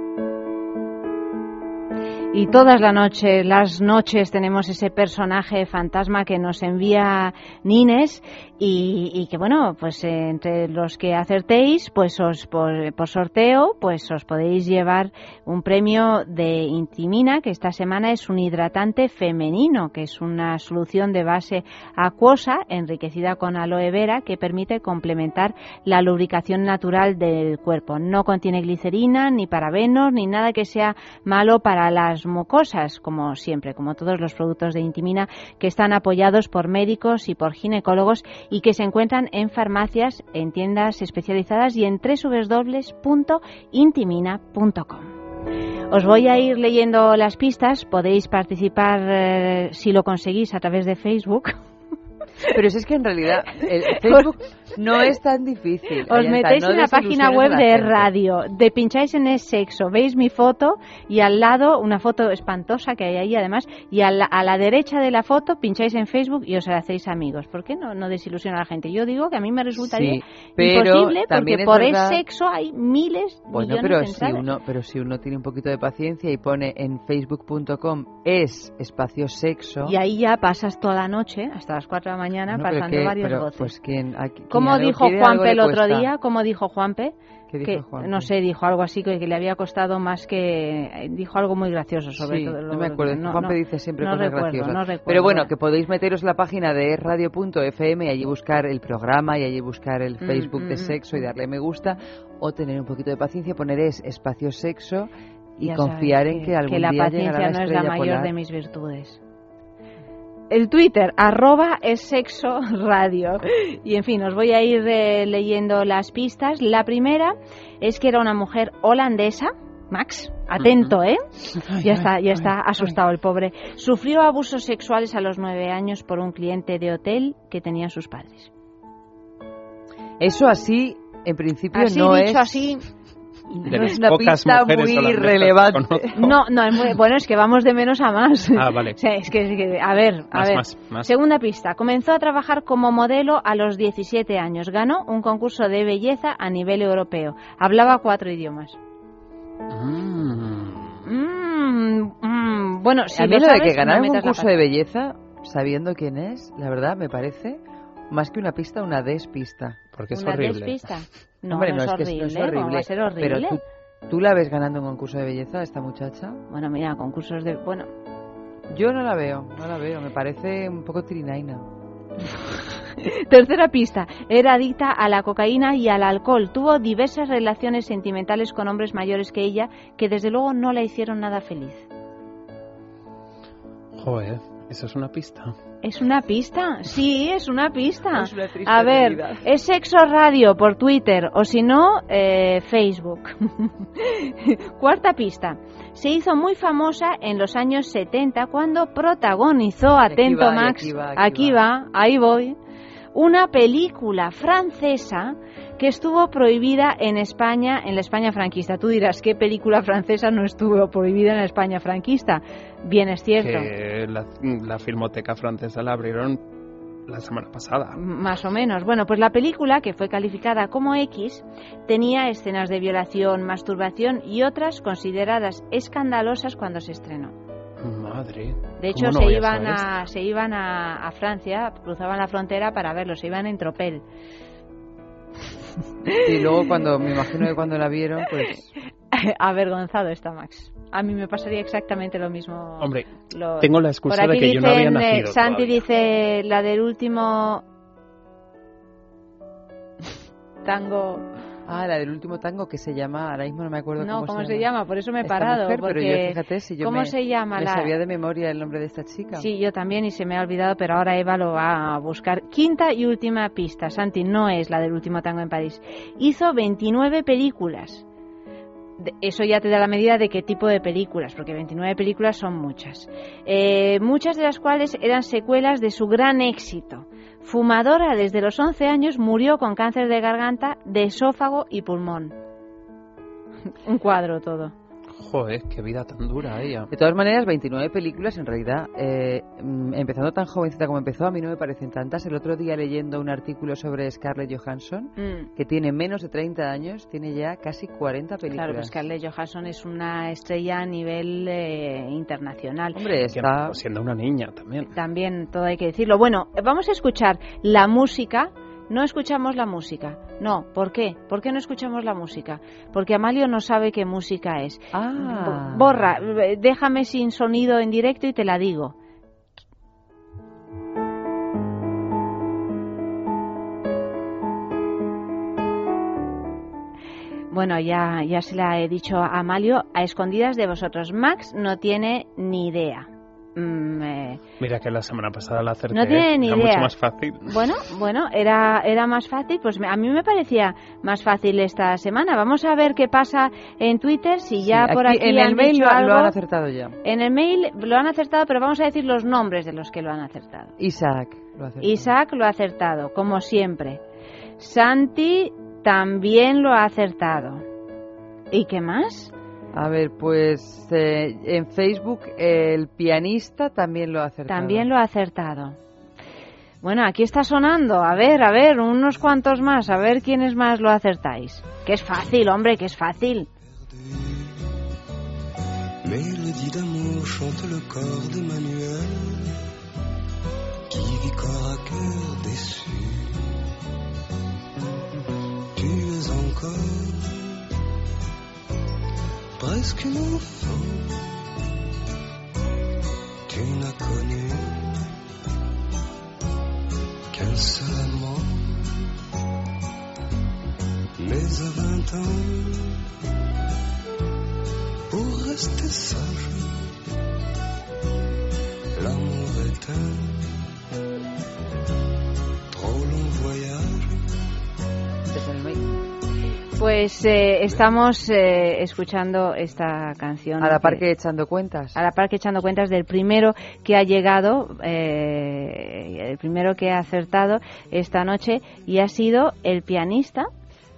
Y todas la noche, las noches tenemos ese personaje fantasma que nos envía Nines y, y que bueno, pues eh, entre los que acertéis, pues os por, por, sorteo, pues os podéis llevar un premio de Intimina que esta semana es un hidratante femenino, que es una solución de base acuosa enriquecida con aloe vera que permite complementar la lubricación natural del cuerpo. No contiene glicerina ni parabenos ni nada que sea malo para las mucosas, como siempre, como todos los productos de Intimina que están apoyados por médicos y por ginecólogos y que se encuentran en farmacias, en tiendas especializadas y en www.intimina.com. Os voy a ir leyendo las pistas, podéis participar eh, si lo conseguís a través de Facebook. Pero si es que en realidad el Facebook no es tan difícil. Os metéis en la página web de radio, de pincháis en el sexo, veis mi foto y al lado una foto espantosa que hay ahí además y a la, a la derecha de la foto pincháis en Facebook y os hacéis amigos. ¿Por qué no, no desilusiona a la gente? Yo digo que a mí me resultaría sí, pero imposible porque por verdad... el sexo hay miles, bueno, millones pero en si uno, pero si uno tiene un poquito de paciencia y pone en facebook.com es espacio sexo. Y ahí ya pasas toda la noche hasta las 4 de la mañana No, pasando que- varios pero, voces. Pues, ¿quién, a- quién ¿Cómo dijo Juanpe el otro día? ¿Cómo dijo Juanpe? ¿Qué que, dijo Juanpe? No sé, dijo algo así que, que le había costado más que... eh, Dijo algo muy gracioso sobre Sí, todo. no me acuerdo. no- Juanpe no- dice siempre no cosas recuerdo, graciosas. no recuerdo. Pero bueno, que podéis meteros en la página de radio.fm y allí buscar el programa y allí buscar el Mm, Facebook mm, de mm, sexo y darle me gusta o tener un poquito de paciencia, poner es espacio sexo y Ya confiar sabes en que, algún la día paciencia llegará la no es la mayor polar. de mis virtudes. El Twitter, arroba es sexo radio. Y en fin, os voy a ir eh, leyendo las pistas. La primera es que era una mujer holandesa. Max, atento, ¿eh? Ya está, ya está asustado el pobre. Sufrió abusos sexuales a los nueve años por un cliente de hotel que tenían sus padres. Eso así, en principio, Así no dicho es... así, no es una pista muy relevante. No, no, es muy- bueno, es que vamos de menos a más. Ah, vale. O sea, es que, es que- a ver, a Más, ver. más, más. Segunda pista. Comenzó a trabajar como modelo a los 17 años. Ganó un concurso de belleza a nivel europeo. Hablaba cuatro idiomas. Mm, mm, bueno, si a mí lo de sabes, que ganar no un concurso de belleza, sabiendo quién es, la verdad me parece más que una pista, una despista. Porque ¿Una despista? No, Hombre, no, no, es es que horrible. no es ¿cómo horrible. va a ser horrible? Pero tú, tú la ves ganando un concurso de belleza, esta muchacha. Bueno, mira, concursos de... Bueno, Yo no la veo, no la veo. Me parece un poco trinaina. Tercera pista. Era adicta a la cocaína y al alcohol. Tuvo diversas relaciones sentimentales con hombres mayores que ella que desde luego no la hicieron nada feliz. Joder, eso es una pista. ¿Es una pista? Sí, es una pista. Es una triste a ver, realidad. es Sexo Radio por Twitter o si no, eh, Facebook. Cuarta pista. Se hizo muy famosa en los años 70 cuando protagonizó, atento va, y Max, aquí va, aquí aquí va, ahí voy, una película francesa que estuvo prohibida en España, en la España franquista. Tú dirás, ¿qué película francesa no estuvo prohibida en la España franquista? Bien, es cierto. Que la, la filmoteca francesa la abrieron la semana pasada. Más o menos. Bueno, pues la película, que fue calificada como X, tenía escenas de violación, masturbación y otras consideradas escandalosas cuando se estrenó. Madre. De hecho, ¿cómo no se, a iban a, se iban a, a Francia, cruzaban la frontera para verlo, se iban en tropel. Y luego cuando, me imagino que cuando la vieron, pues... Avergonzado está Max. A mí me pasaría exactamente lo mismo. Hombre, Lo- tengo la excusa de que yo no había dicen, eh, nacido Santi todavía. dice la del último tango. Ah, la del último tango que se llama, ahora mismo no me acuerdo No, cómo, ¿cómo se, se llama? Por eso me he esta parado, mujer, pero yo porque- fíjate si yo ¿cómo me, se llama me la- sabía de memoria el nombre de esta chica. Sí, yo también y se me ha olvidado, pero ahora Eva lo va a buscar. Quinta y última pista. Santi no es la del último tango en París. Hizo 29 películas. Eso ya te da la medida de qué tipo de películas, porque 29 películas son muchas. Eh, muchas de las cuales eran secuelas de su gran éxito. Fumadora desde los 11 años, murió con cáncer de garganta, de esófago y pulmón. Un cuadro todo. Joder, qué vida tan dura ella. De todas maneras, 29 películas, en realidad, eh, mm, empezando tan jovencita como empezó, a mí no me parecen tantas. El otro día leyendo un artículo sobre Scarlett Johansson, Mm. que tiene menos de 30 años, tiene ya casi 40 películas. Claro, pues Scarlett Johansson es una estrella a nivel eh, internacional. Hombre, está... Siendo una niña también. También todo hay que decirlo. Bueno, vamos a escuchar la música. No escuchamos la música. No, ¿por qué? ¿Por qué no escuchamos la música? Porque Amalio no sabe qué música es. Ah. Bo- Borra, eh, déjame sin sonido en directo y te la digo. Bueno, ya, ya se la he dicho a Amalio, a escondidas de vosotros. Max no tiene ni idea. Mm, eh, Mira que la semana pasada la acerté. No tiene ni Era idea. mucho más fácil. Bueno, bueno, era, era más fácil, pues a mí me parecía más fácil esta semana. Vamos a ver qué pasa en Twitter, si ya Sí, por aquí en el han mail dicho lo, han acertado ya. En el mail lo han acertado, pero vamos a decir los nombres de los que lo han acertado. Isaac lo ha acertado. Isaac lo ha acertado, como siempre. Santi también lo ha acertado. ¿Y qué más? A ver, pues eh, en Facebook el pianista también lo ha acertado. También lo ha acertado. Bueno, aquí está sonando. A ver, a ver, unos cuantos más. A ver quiénes más lo acertáis. Que es fácil, hombre, que es fácil. Mélodie d'amour chante le corps d'Emmanuel qui vit corps à cœur déçu. Tu es encore presque une enfant. Tu n'as connu qu'un seul amant. Mais à vingt ans, pour rester sage. L'amour est un trop long voyage. Pues eh, estamos eh, escuchando esta canción. A la par que- que echando cuentas. a la par que echando cuentas del primero que ha llegado, eh, el primero que ha acertado esta noche y ha sido el pianista.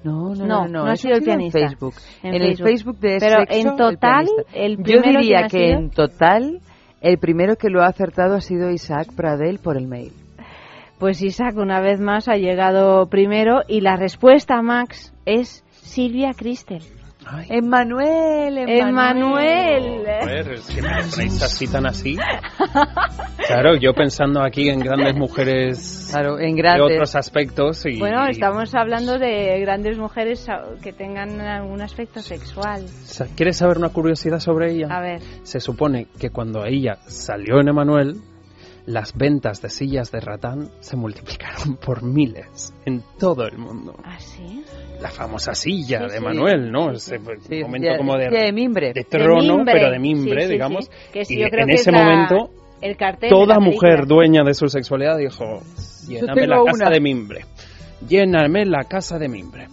No, no, No, no, ha sido el en pianista. Facebook. En En, el Facebook. Facebook de Pero Sexo, en el total, pianista. el Yo primero, ¿quién diría que sido? en total el primero que lo ha acertado ha sido Isaac Pradel por el mail. Pues Isaac una vez más ha llegado primero y la respuesta, Max, es Silvia Cristel. Emmanuel, Emmanuel. Joder, si me lo ponéis así tan así. Claro, yo pensando aquí en grandes mujeres Claro, en de grandes. otros aspectos y, Bueno, estamos hablando de grandes mujeres que tengan algún aspecto sexual. ¿Quieres saber una curiosidad sobre ella? A ver. Se supone que cuando ella salió en Emanuel, las ventas de sillas de ratán se multiplicaron por miles en todo el mundo. ¿Ah, sí? La famosa silla Sí, de sí. Emanuel, ¿no? Sí, Ese Sí, momento silla- como de, silla de mimbre. de trono, De mimbre. pero de mimbre, digamos. sí. Que sí, y yo creo en que ese es la- momento, el cartel de toda mujer dueña de su sexualidad dijo, lléname la casa una". de mimbre. Lléname la casa de mimbre.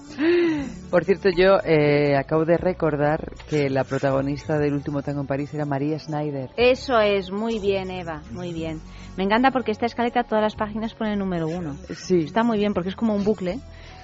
Por cierto, yo eh, acabo de recordar que la protagonista del último tango en París era María Schneider. Eso es, muy bien, Eva, muy bien. Me encanta porque esta escaleta todas las páginas pone el número uno. Sí. Está muy bien porque es como un bucle.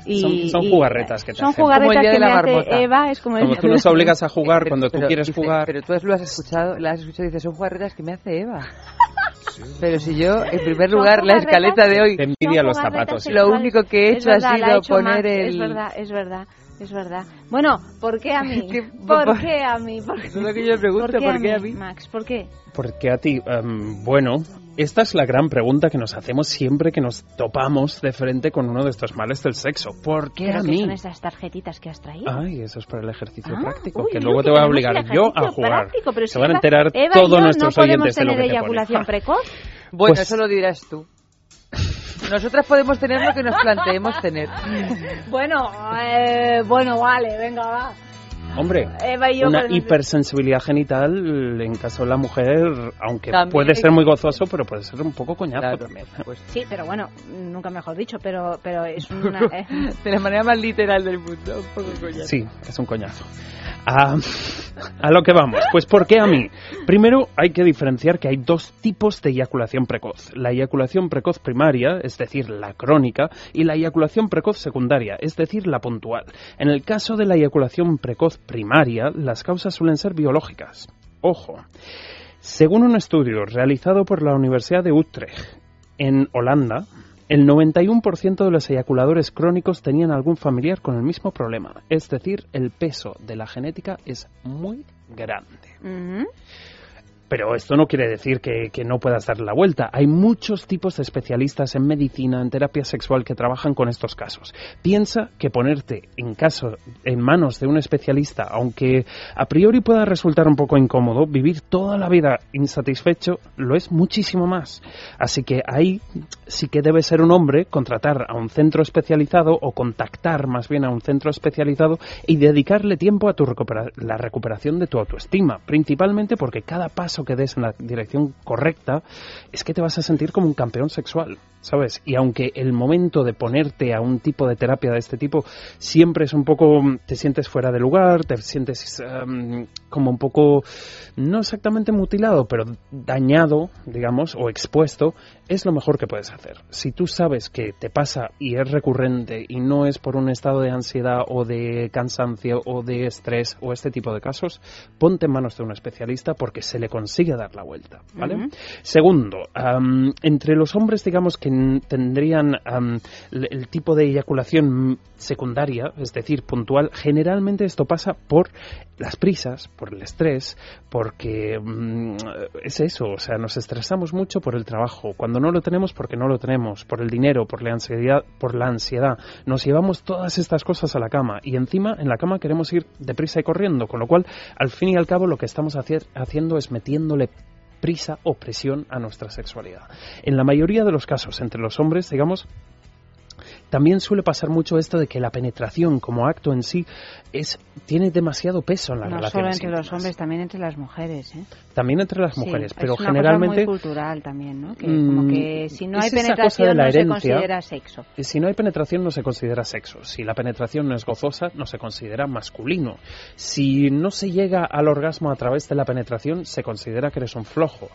Y, Son- son y- jugarretas que te Son hacen. Como el jugarretas día que de la me hace. Eva, es como, el Como tú nos obligas a jugar Pero- cuando tú pero quieres dice- jugar. Pero tú lo has escuchado, la has escuchado y dices, son jugarretas que me hace Eva. Pero si yo, en primer lugar, la jugarretas- escaleta de hoy, Te envidia los jugarretas zapatos. lo único que he hecho verdad, ha sido hecho poner Max, el... Es verdad, es verdad, es verdad. Bueno, ¿por qué a mí? ¿Qué- ¿Por por- qué a mí? ¿Por Eso es lo que yo me pregunto, ¿por qué a mí? Max, ¿por qué? Porque a ti, em, bueno, esta es la gran pregunta que nos hacemos siempre que nos topamos de frente con uno de estos males del sexo. ¿Por qué ¿Pero a qué mí? son esas tarjetitas que has traído? Ay, eso es para el ejercicio Ah, práctico, uy, que uy, luego que te voy a obligar yo a jugar. práctico, pero Se si van a enterar Eva todos nuestros no oyentes de lo que te eyaculación pone. precoz. Bueno, Pues- eso lo dirás tú. Nosotras podemos tener lo que nos planteemos tener. Bueno, eh, bueno, vale, venga, va. Hombre, Eva y yo una hipersensibilidad genital en caso de la mujer, aunque También puede ser muy gozoso, pero puede ser un poco coñazo Claro, también. pues, Sí, pero bueno, nunca mejor dicho, pero, pero es una... eh, de la manera más literal del mundo. Un poco coñazo. Sí, es un coñazo. A, lo que vamos. Pues ¿por qué a mí? Primero hay que diferenciar que hay dos tipos de eyaculación precoz. La eyaculación precoz primaria, es decir, la crónica, y la eyaculación precoz secundaria, es decir, la puntual. En el caso de la eyaculación precoz primaria, las causas suelen ser biológicas. Ojo. Según un estudio realizado por la Universidad de Utrecht en Holanda, el 91% de los eyaculadores crónicos tenían algún familiar con el mismo problema. Es decir, el peso de la genética es muy grande. Pero esto no quiere decir que, no puedas darle la vuelta. Hay muchos tipos de especialistas en medicina, en terapia sexual que trabajan con estos casos. Piensa que ponerte en caso en manos de un especialista, aunque a priori pueda resultar un poco incómodo, vivir toda la vida insatisfecho lo es muchísimo más. Así que ahí sí que debe ser un hombre contratar a un centro especializado o contactar más bien a un centro especializado y dedicarle tiempo a tu recupera- la recuperación de tu autoestima, principalmente porque cada paso que des en la dirección correcta es que te vas a sentir como un campeón sexual, ¿sabes? Y aunque el momento de ponerte a un tipo de terapia de este tipo siempre es un poco, te sientes fuera de lugar, te sientes em, como un poco, no exactamente mutilado, pero dañado, digamos, o expuesto, es lo mejor que puedes hacer. Si tú sabes que te pasa y es recurrente y no es por un estado de ansiedad o de cansancio o de estrés o este tipo de casos, ponte en manos de un especialista porque se le consigue dar la vuelta, ¿vale? Segundo, entre los hombres, digamos que tendrían el tipo de eyaculación secundaria, es decir, puntual, generalmente esto pasa por las prisas, por el estrés, porque mm, es eso, o sea, nos estresamos mucho por el trabajo, cuando no lo tenemos porque no lo tenemos, por el dinero, por la ansiedad, por la ansiedad, nos llevamos todas estas cosas a la cama. Y encima en la cama queremos ir deprisa y corriendo, con lo cual al fin y al cabo lo que estamos haciendo es metiéndole prisa o presión a nuestra sexualidad. En la mayoría de los casos, entre los hombres, digamos, también suele pasar mucho esto de que la penetración como acto en sí es tiene demasiado peso en las No solo relaciones entre los hombres, también entre las mujeres, ¿eh? También entre las Sí, mujeres, es pero una generalmente cosa muy cultural también, ¿no? Que Mm, como que si no es hay penetración la no se considera sexo. Si no hay penetración no se considera sexo. Si la penetración no es gozosa no se considera masculino. Si no se llega al orgasmo a través de la penetración se considera que eres un flojo.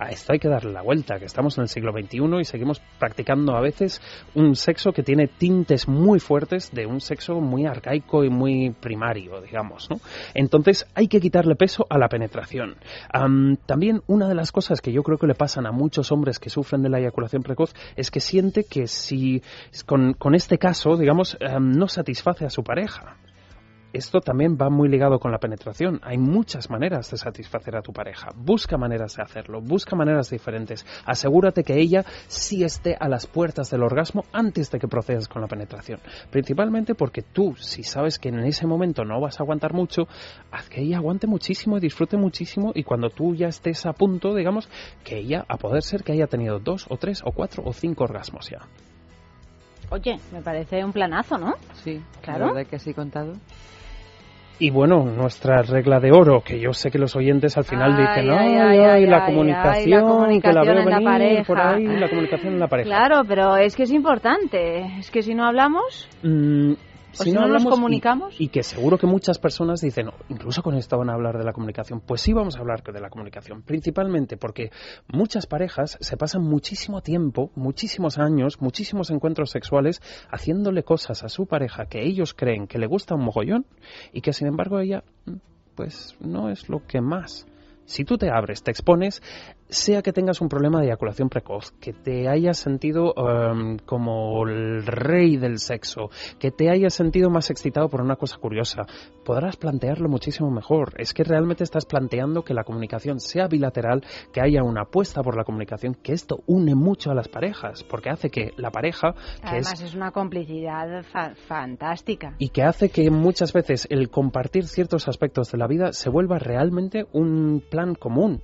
A esto hay que darle la vuelta, que estamos en el siglo XXI y seguimos practicando a veces un sexo que tiene tintes muy fuertes de un sexo muy arcaico y muy primario, digamos. ¿no? Entonces hay que quitarle peso a la penetración. Am, también una de las cosas que yo creo que le pasan a muchos hombres que sufren de la eyaculación precoz es que siente que si con, con este caso, digamos, am, no satisface a su pareja. Esto también va muy ligado con la penetración. Hay muchas maneras de satisfacer a tu pareja. Busca maneras de hacerlo, busca maneras diferentes. Asegúrate que ella sí esté a las puertas del orgasmo antes de que procedas con la penetración. Principalmente porque tú, si sabes que en ese momento no vas a aguantar mucho, haz que ella aguante muchísimo y disfrute muchísimo y cuando tú ya estés a punto, digamos, que ella, a poder ser que haya tenido dos o tres o cuatro o cinco orgasmos ya. Oye, me parece un planazo, ¿no? Sí, Claro. La verdad que así contado. Y bueno, nuestra regla de oro, que yo sé que los oyentes al final Ay, dicen, ay, ay, ay, la, comunicación, la que la comunicación veo en la venir por pareja". ahí, la comunicación en la pareja. Claro, pero es que es importante. Es que si no hablamos, Mm, O si no nos hablamos y- comunicamos. Y, que seguro que muchas personas dicen, "Oh, incluso con esto van a hablar de la comunicación. Pues sí vamos a hablar de la comunicación, principalmente porque muchas parejas se pasan muchísimo tiempo, muchísimos años, muchísimos encuentros sexuales haciéndole cosas a su pareja que ellos creen que le gusta un mogollón y que sin embargo ella, mm, pues no es lo que más. Si tú te abres, te expones, sea que tengas un problema de eyaculación precoz, que te hayas sentido em, como el rey del sexo, que te hayas sentido más excitado por una cosa curiosa, podrás plantearlo muchísimo mejor. Es que realmente estás planteando que la comunicación sea bilateral, que haya una apuesta por la comunicación, que esto une mucho a las parejas, porque hace que la pareja, que además es es una complicidad fa- fantástica. y que hace que muchas veces el compartir ciertos aspectos de la vida se vuelva realmente un plan común.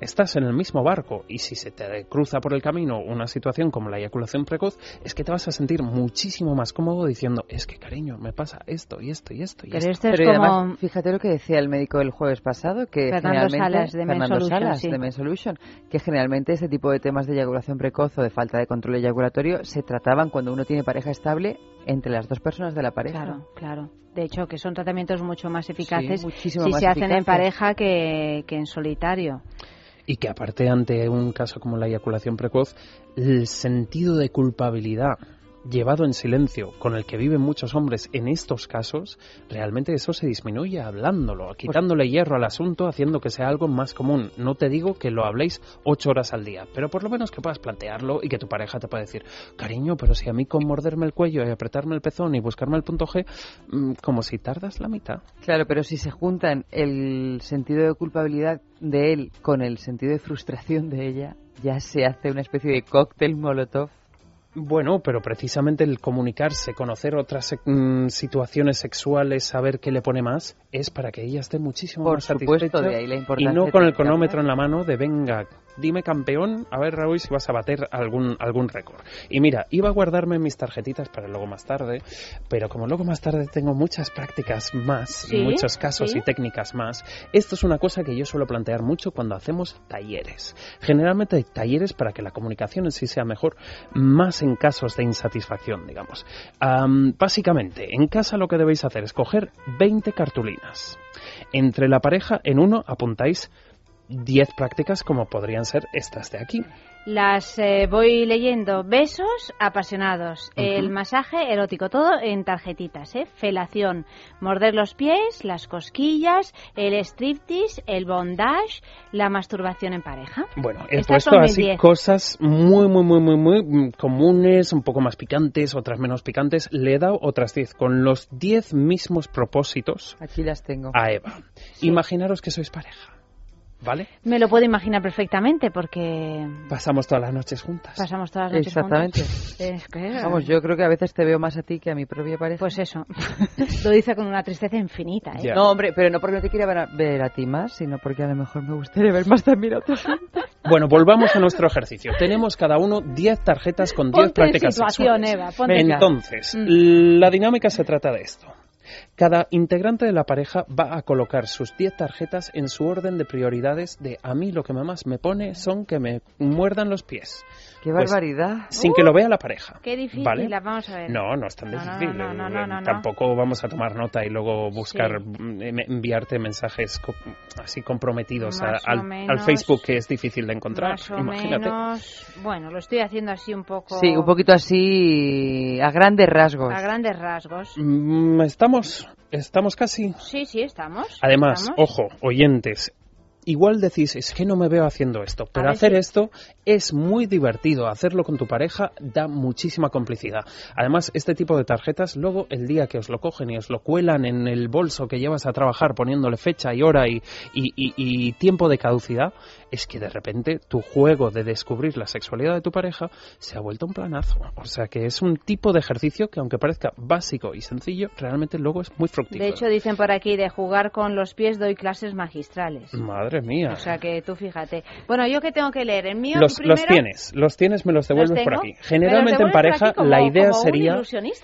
Estás en el mismo barco y si se te cruza por el camino una situación como la eyaculación precoz, es que te vas a sentir muchísimo más cómodo diciendo, es que cariño, me pasa esto y esto y esto y Pero esto. esto es Pero como- además, fíjate lo que decía el médico el jueves pasado, que Fernando generalmente Salas, de Men Fernando Solution, Salas, sí. de Men Solution, que generalmente este tipo de temas de eyaculación precoz o de falta de control eyaculatorio se trataban cuando uno tiene pareja estable entre las dos personas de la pareja. Claro, claro. De hecho, que son tratamientos mucho más eficaces muchísimo si más se hacen en pareja que, que en solitario. Y que aparte ante un caso como la eyaculación precoz, el sentido de culpabilidad llevado en silencio con el que viven muchos hombres en estos casos, realmente eso se disminuye hablándolo, quitándole hierro al asunto, haciendo que sea algo más común. No te digo que lo habléis ocho horas al día, pero por lo menos que puedas plantearlo y que tu pareja te pueda decir, cariño, pero si a mí con morderme el cuello y apretarme el pezón y buscarme el punto G, mm, como si tardas la mitad. Claro, pero si se juntan el sentido de culpabilidad de él con el sentido de frustración de ella, ya se hace una especie de cóctel molotov. Bueno, pero precisamente el comunicarse, conocer otras mm, situaciones sexuales, saber qué le pone más, es para que ella esté muchísimo Por más supuesto, satisfecha de ahí la y no con el cronómetro en la mano de venga, dime campeón, a ver Raúl si vas a bater algún algún récord. Y mira, iba a guardarme mis tarjetitas para luego más tarde, pero como luego más tarde tengo muchas prácticas más, Sí, muchos casos sí. y técnicas más, esto es una cosa que yo suelo plantear mucho cuando hacemos talleres. Generalmente hay talleres para que la comunicación en sí sea mejor, más en casos de insatisfacción, digamos. Am, básicamente, en casa lo que debéis hacer es coger 20 cartulinas. Entre la pareja, en uno apuntáis 10 prácticas como podrían ser estas de aquí. Las eh, voy leyendo. Besos apasionados, el masaje erótico, todo en tarjetitas, ¿eh? Felación, morder los pies, las cosquillas, el striptease, el bondage, la masturbación en pareja. Bueno, he Estas puesto así 10. cosas muy, muy, muy, muy, muy mm, comunes, un poco más picantes, otras menos picantes. Le he dado otras 10 con los 10 mismos propósitos Aquí las tengo. a Eva. Imaginaros que sois pareja, ¿vale? Me lo puedo imaginar perfectamente porque Pasamos todas las noches juntas. pasamos todas las noches Exactamente. juntas. Es que- Vamos, yo creo que a veces te veo más a ti que a mi propia pareja. Pues eso. lo dice con una tristeza infinita, ¿eh? No, hombre, pero no porque no te quiera ver a, ver a ti más, sino porque a lo mejor me gustaría ver más también a otra gente. Bueno, volvamos a nuestro ejercicio. Tenemos cada uno 10 tarjetas con 10 Ponte en prácticas situación, sexuales. Eva, Entonces, Mm. la dinámica se trata de esto. Cada integrante de la pareja va a colocar sus 10 tarjetas en su orden de prioridades de a mí lo que más me pone son que me muerdan los pies. ¡Qué Pues, barbaridad! sin que lo vea la pareja. Qué difícil, ¿Vale? la vamos a ver. No, no es tan No, difícil. no, no, no, no, no. Tampoco vamos a tomar nota y luego buscar Sí. mm, em- enviarte mensajes co- así comprometidos a- al. Facebook que es difícil de encontrar. Más o Imagínate. menos. Bueno, lo estoy haciendo así un poco. Sí, un poquito así, a grandes rasgos. A grandes rasgos. Mm, Estamos, estamos casi. Sí, sí, estamos. Además, estamos. ojo, oyentes, igual decís, es que no me veo haciendo esto, pero hacer esto es muy divertido, hacerlo con tu pareja da muchísima complicidad. Además, este tipo de tarjetas, luego el día que os lo cogen y os lo cuelan en el bolso que llevas a trabajar poniéndole fecha y hora y, y- y- y tiempo de caducidad, es que de repente tu juego de descubrir la sexualidad de tu pareja se ha vuelto un planazo. O sea que es un tipo de ejercicio que aunque parezca básico y sencillo, realmente luego es muy fructífero. De hecho, dicen por aquí, de jugar con los pies doy clases magistrales. Madre mía. O sea que tú fíjate. Bueno, ¿yo qué tengo que leer? ¿El mío Los, primero? los tienes, los tienes, me los devuelves ¿Los por aquí. Generalmente en pareja como- la idea sería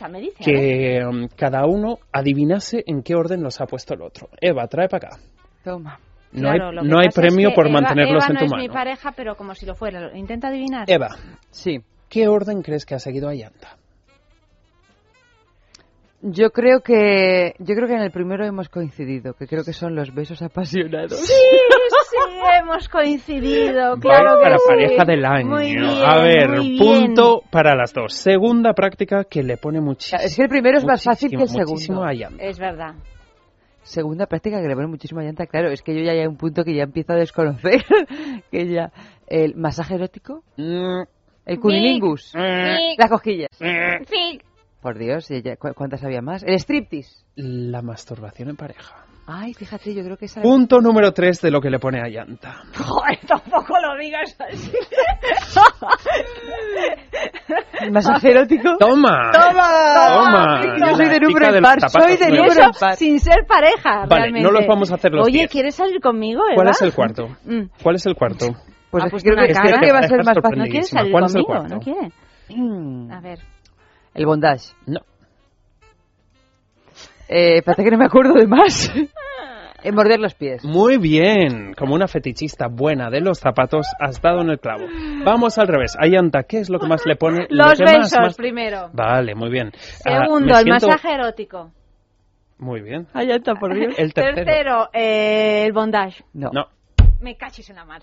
me dice, ¿eh? que um, cada uno adivinase en qué orden los ha puesto el otro. Eva, trae para acá. Toma. No Claro, hay, que no hay pasa es premio que por Eva- mantenerlos Eva en no tu es mano. mi pareja, pero como si lo fuera. Intenta adivinar. Eva, Sí. ¿qué orden crees que ha seguido Ayanta? Yo creo que yo creo que en el primero hemos coincidido, que creo que son los besos apasionados. Sí, sí, hemos coincidido, claro Vais que para sí. pareja del año. Muy bien, a ver, muy bien. punto para las dos. Segunda práctica que le pone muchísimo. Es que el primero es más fácil que el segundo. Es verdad. Segunda práctica que le pone muchísima llanta, claro, es que yo ya hay un punto que ya empiezo a desconocer, que ya el masaje erótico, Mm, el cunilingus, las cosquillas. Fic. Por Dios, y ya- ¿cu- ¿cuántas había más? El striptease. La masturbación en pareja. Ay, fíjate, yo creo que esa... Punto número 3 de lo que le pone a Yanta. Joder, tampoco lo digas así. ¿Masaje erótico? ¡Toma! ¡Toma! ¡Toma! Yo soy de La número chica los soy zapatos de número Eso impar. sin ser pareja, Vale, realmente. no los vamos a hacer los Oye, diez. ¿quieres salir conmigo, Eva? ¿Cuál es el cuarto? Mm. ¿Cuál es el cuarto? Pues es que puesto creo una que, cara. que va a ser más fácil. ¿No quieres salir ¿Cuál es el conmigo? cuarto? ¿No quieres? Mm, A ver. El bondage. No. Eh, parece que no me acuerdo de más. En morder los pies. Muy bien, como una fetichista buena de los zapatos, has dado en el clavo. Vamos al revés. Ayanta, ¿qué es lo que más le pone? lo Los que más, besos más- primero. Vale, muy bien. Ah, Segundo, me el siento- masaje erótico. Muy bien. Ayanta, por Dios. El tercero. Tercero, eh, el bondage. No. No, Me cachis en la mar.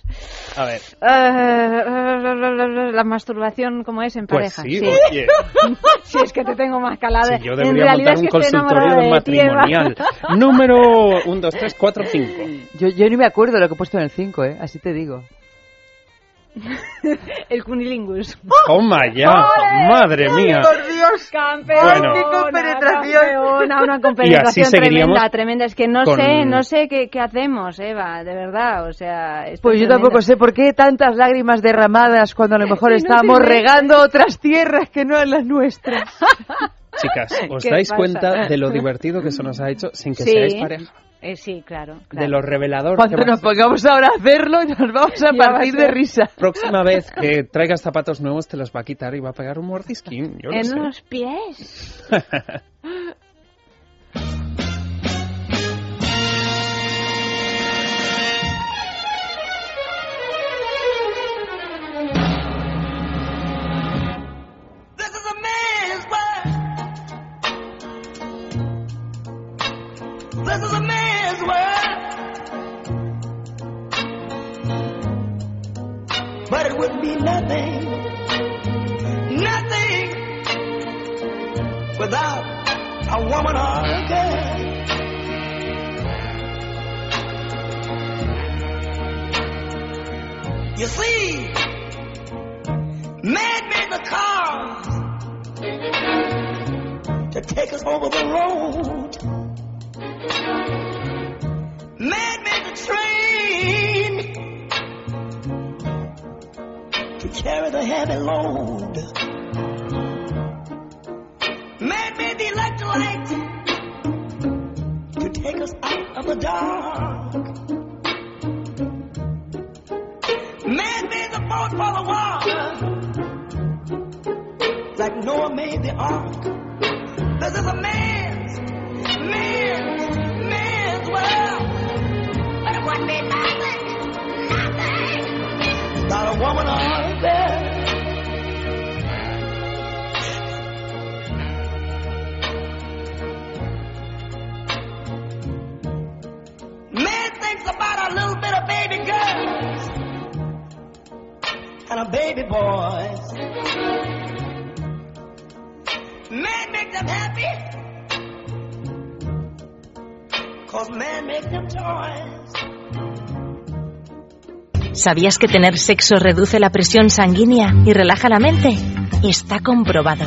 a ver. Eh, la masturbación, como es en Pues pareja. sí, sí. oye. Si es que te tengo más calada. Sí, yo en debería realidad montar un es que estoy consultorio de matrimonial. Número 1, 2, 3, 4, 5. Yo, yo ni me acuerdo de lo que he puesto en el 5, ¿eh? Así te digo. el cunilingus. Toma ya, madre mía. Dios! Campeona, Bueno. Campeona, una Y así compenetración tremenda, tremenda. Es que no con- sé, no sé qué, qué hacemos, Eva, de verdad. O sea, Pues es yo tremendo. tampoco sé por qué tantas lágrimas derramadas cuando a lo mejor Sí, no estábamos regando otras tierras que no las nuestras. Chicas, ¿os ¿Qué dais pasa? cuenta de lo divertido que eso nos ha hecho sin que Sí. seáis pareja? Eh, sí, claro. De claro. lo revelador que Cuando nos pongamos ahora a hacerlo, nos vamos a Ya a partir de risa. Próxima vez que traigas zapatos nuevos te los va a quitar y va a pegar un mordisquín. Yo lo En sé. los pies. This is a would be nothing, nothing without a woman or a girl. You see, man made the cars to take us over the road. Man made the train carry the heavy load. Made the electric light to take us out of the dark. Man made the boat for the water like Noah made the ark. This is a man's, man's, man's world. But it wouldn't be nothing, without a woman or a. Man thinks about a little bit of baby girls and a baby boys. Man make them happy. Cause man make them toys. ¿Sabías que tener sexo reduce la presión sanguínea y relaja la mente? Está comprobado.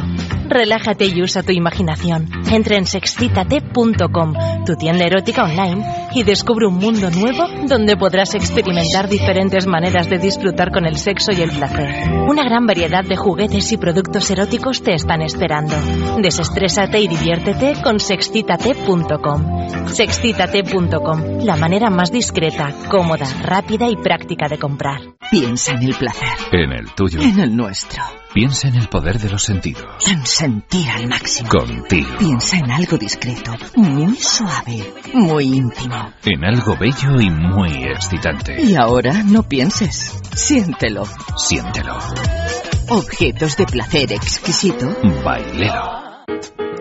Relájate y usa tu imaginación. Entra en sexcitate.com, tu tienda erótica online, y descubre un mundo nuevo donde podrás experimentar diferentes maneras de disfrutar con el sexo y el placer. Una gran variedad de juguetes y productos eróticos te están esperando. Desestrésate y diviértete con sexcitate.com. Sexcitate.com, la manera más discreta, cómoda, rápida y práctica de comprar. Piensa en el placer. En el tuyo. En el nuestro. Piensa en el poder de los sentidos. En sentir al máximo. Contigo. Piensa en algo discreto, muy suave, muy íntimo. En algo bello y muy excitante. Y ahora no pienses, siéntelo. Siéntelo. Objetos de placer exquisito. Bailelo.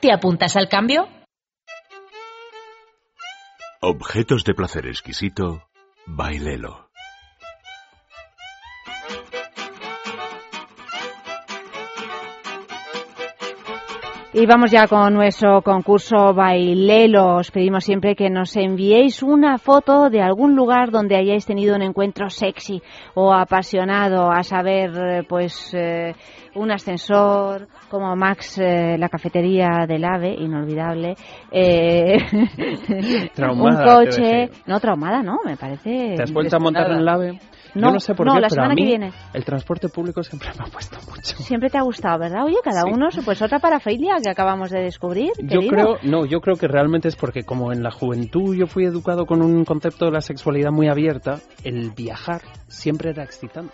¿te apuntas al cambio? Objetos de placer exquisito, bailelo. Y vamos ya con nuestro concurso Bailelo. Os pedimos siempre que nos enviéis una foto de algún lugar donde hayáis tenido un encuentro sexy o apasionado, a saber, eh, pues, eh, un ascensor, como Max, eh, la cafetería del AVE, inolvidable, eh, Traumada, un coche. No, traumada, no, me parece. ¿Te has vuelto a montar en el AVE? No, Yo no sé por no, qué, la pero a semana que mí viene. el transporte público siempre me ha puesto mucho. Siempre te ha gustado, ¿verdad? Oye, cada Sí. uno, pues otra parafilia que acabamos de descubrir. Yo querido. creo, no, yo creo que realmente es porque como en la juventud yo fui educado con un concepto de la sexualidad muy abierta, el viajar siempre era excitante.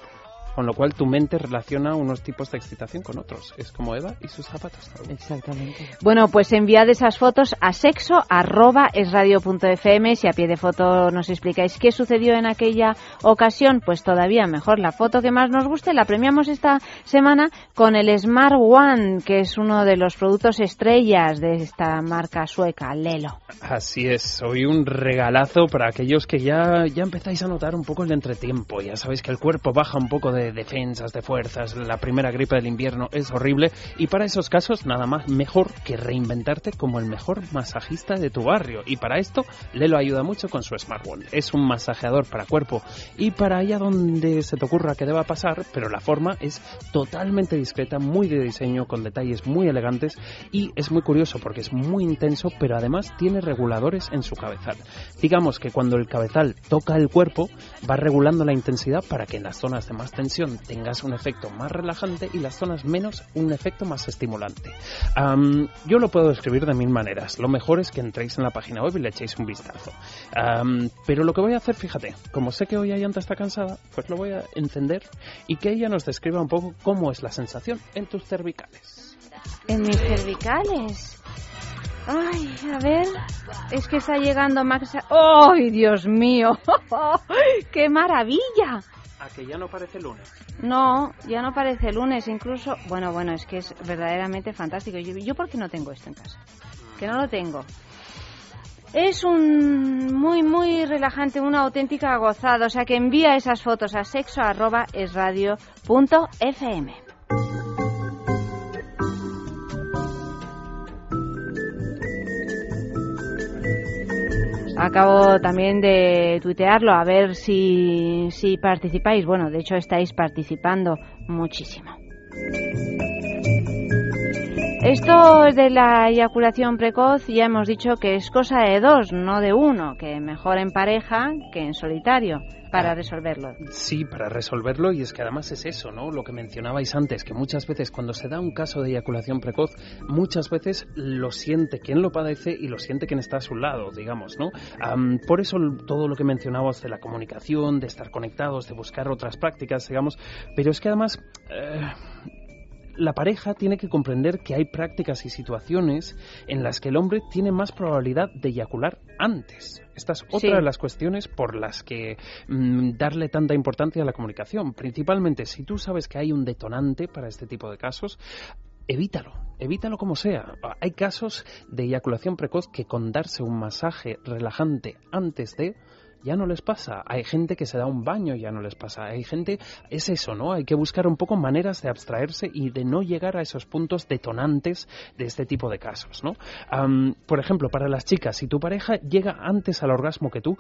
Con lo cual tu mente relaciona unos tipos de excitación con otros. Es como Eva y sus zapatos. Exactamente. Bueno, pues enviad esas fotos a sexo arroba. Si a pie de foto nos explicáis qué sucedió en aquella ocasión, pues todavía mejor. La foto que más nos guste la premiamos esta semana con el Smart One, que es uno de los productos estrellas de esta marca sueca, Lelo. Así es, hoy un regalazo para aquellos que ya, ya empezáis a notar un poco el entretiempo. Ya sabéis que el cuerpo baja un poco de defensas, de fuerzas, la primera gripe del invierno es horrible y para esos casos nada más mejor que reinventarte como el mejor masajista de tu barrio. Y para esto Lelo ayuda mucho con su Smart One. Es un masajeador para cuerpo y para allá donde se te ocurra que deba pasar, pero la forma es totalmente discreta, muy de diseño, con detalles muy elegantes y es muy curioso porque es muy intenso, pero además tiene reguladores en su cabezal. Digamos que cuando el cabezal toca el cuerpo, va regulando la intensidad para que en las zonas de más tensión tengas un efecto más relajante y las zonas menos un efecto más estimulante. Yo lo puedo describir de mil maneras. Lo mejor es que entréis en la página web y le echéis un vistazo. Pero lo que voy a hacer, fíjate, como sé que hoy Ayanta está cansada, pues lo voy a encender y que ella nos describa un poco cómo es la sensación en tus cervicales. En mis cervicales. Ay, a ver, es que está llegando Max. ¡Ay, Dios mío! ¡Qué maravilla! A que ya no parece lunes. No, ya no parece lunes, incluso. Bueno, bueno, es que es verdaderamente fantástico. Yo, yo ¿por qué no tengo esto en casa? Que no lo tengo. Es un muy, muy relajante, una auténtica gozada. O sea que envía esas fotos a sexo Acabo también de tuitearlo a ver si, si participáis. Bueno, de hecho estáis participando muchísimo. Esto de la eyaculación precoz ya hemos dicho que es cosa de dos, no de uno, que mejor en pareja que en solitario para resolverlo. Sí, para resolverlo y es que además es eso, ¿no? Lo que mencionabais antes, que muchas veces cuando se da un caso de eyaculación precoz, muchas veces lo siente quien lo padece y lo siente quien está a su lado, digamos, ¿no? Am, por eso todo lo que mencionabas de la comunicación, de estar conectados, de buscar otras prácticas, digamos, pero es que además... eh, la pareja tiene que comprender que hay prácticas y situaciones en las que el hombre tiene más probabilidad de eyacular antes. Esta es otra Sí. de las cuestiones por las que mm, darle tanta importancia a la comunicación. Principalmente, si tú sabes que hay un detonante para este tipo de casos, evítalo, evítalo como sea. Hay casos de eyaculación precoz que con darse un masaje relajante antes de ya no les pasa. Hay gente que se da un baño y ya no les pasa. Hay gente, es eso, ¿no? Hay que buscar un poco maneras de abstraerse y de no llegar a esos puntos detonantes de este tipo de casos, ¿no? Por ejemplo, para las chicas, si tu pareja llega antes al orgasmo que tú,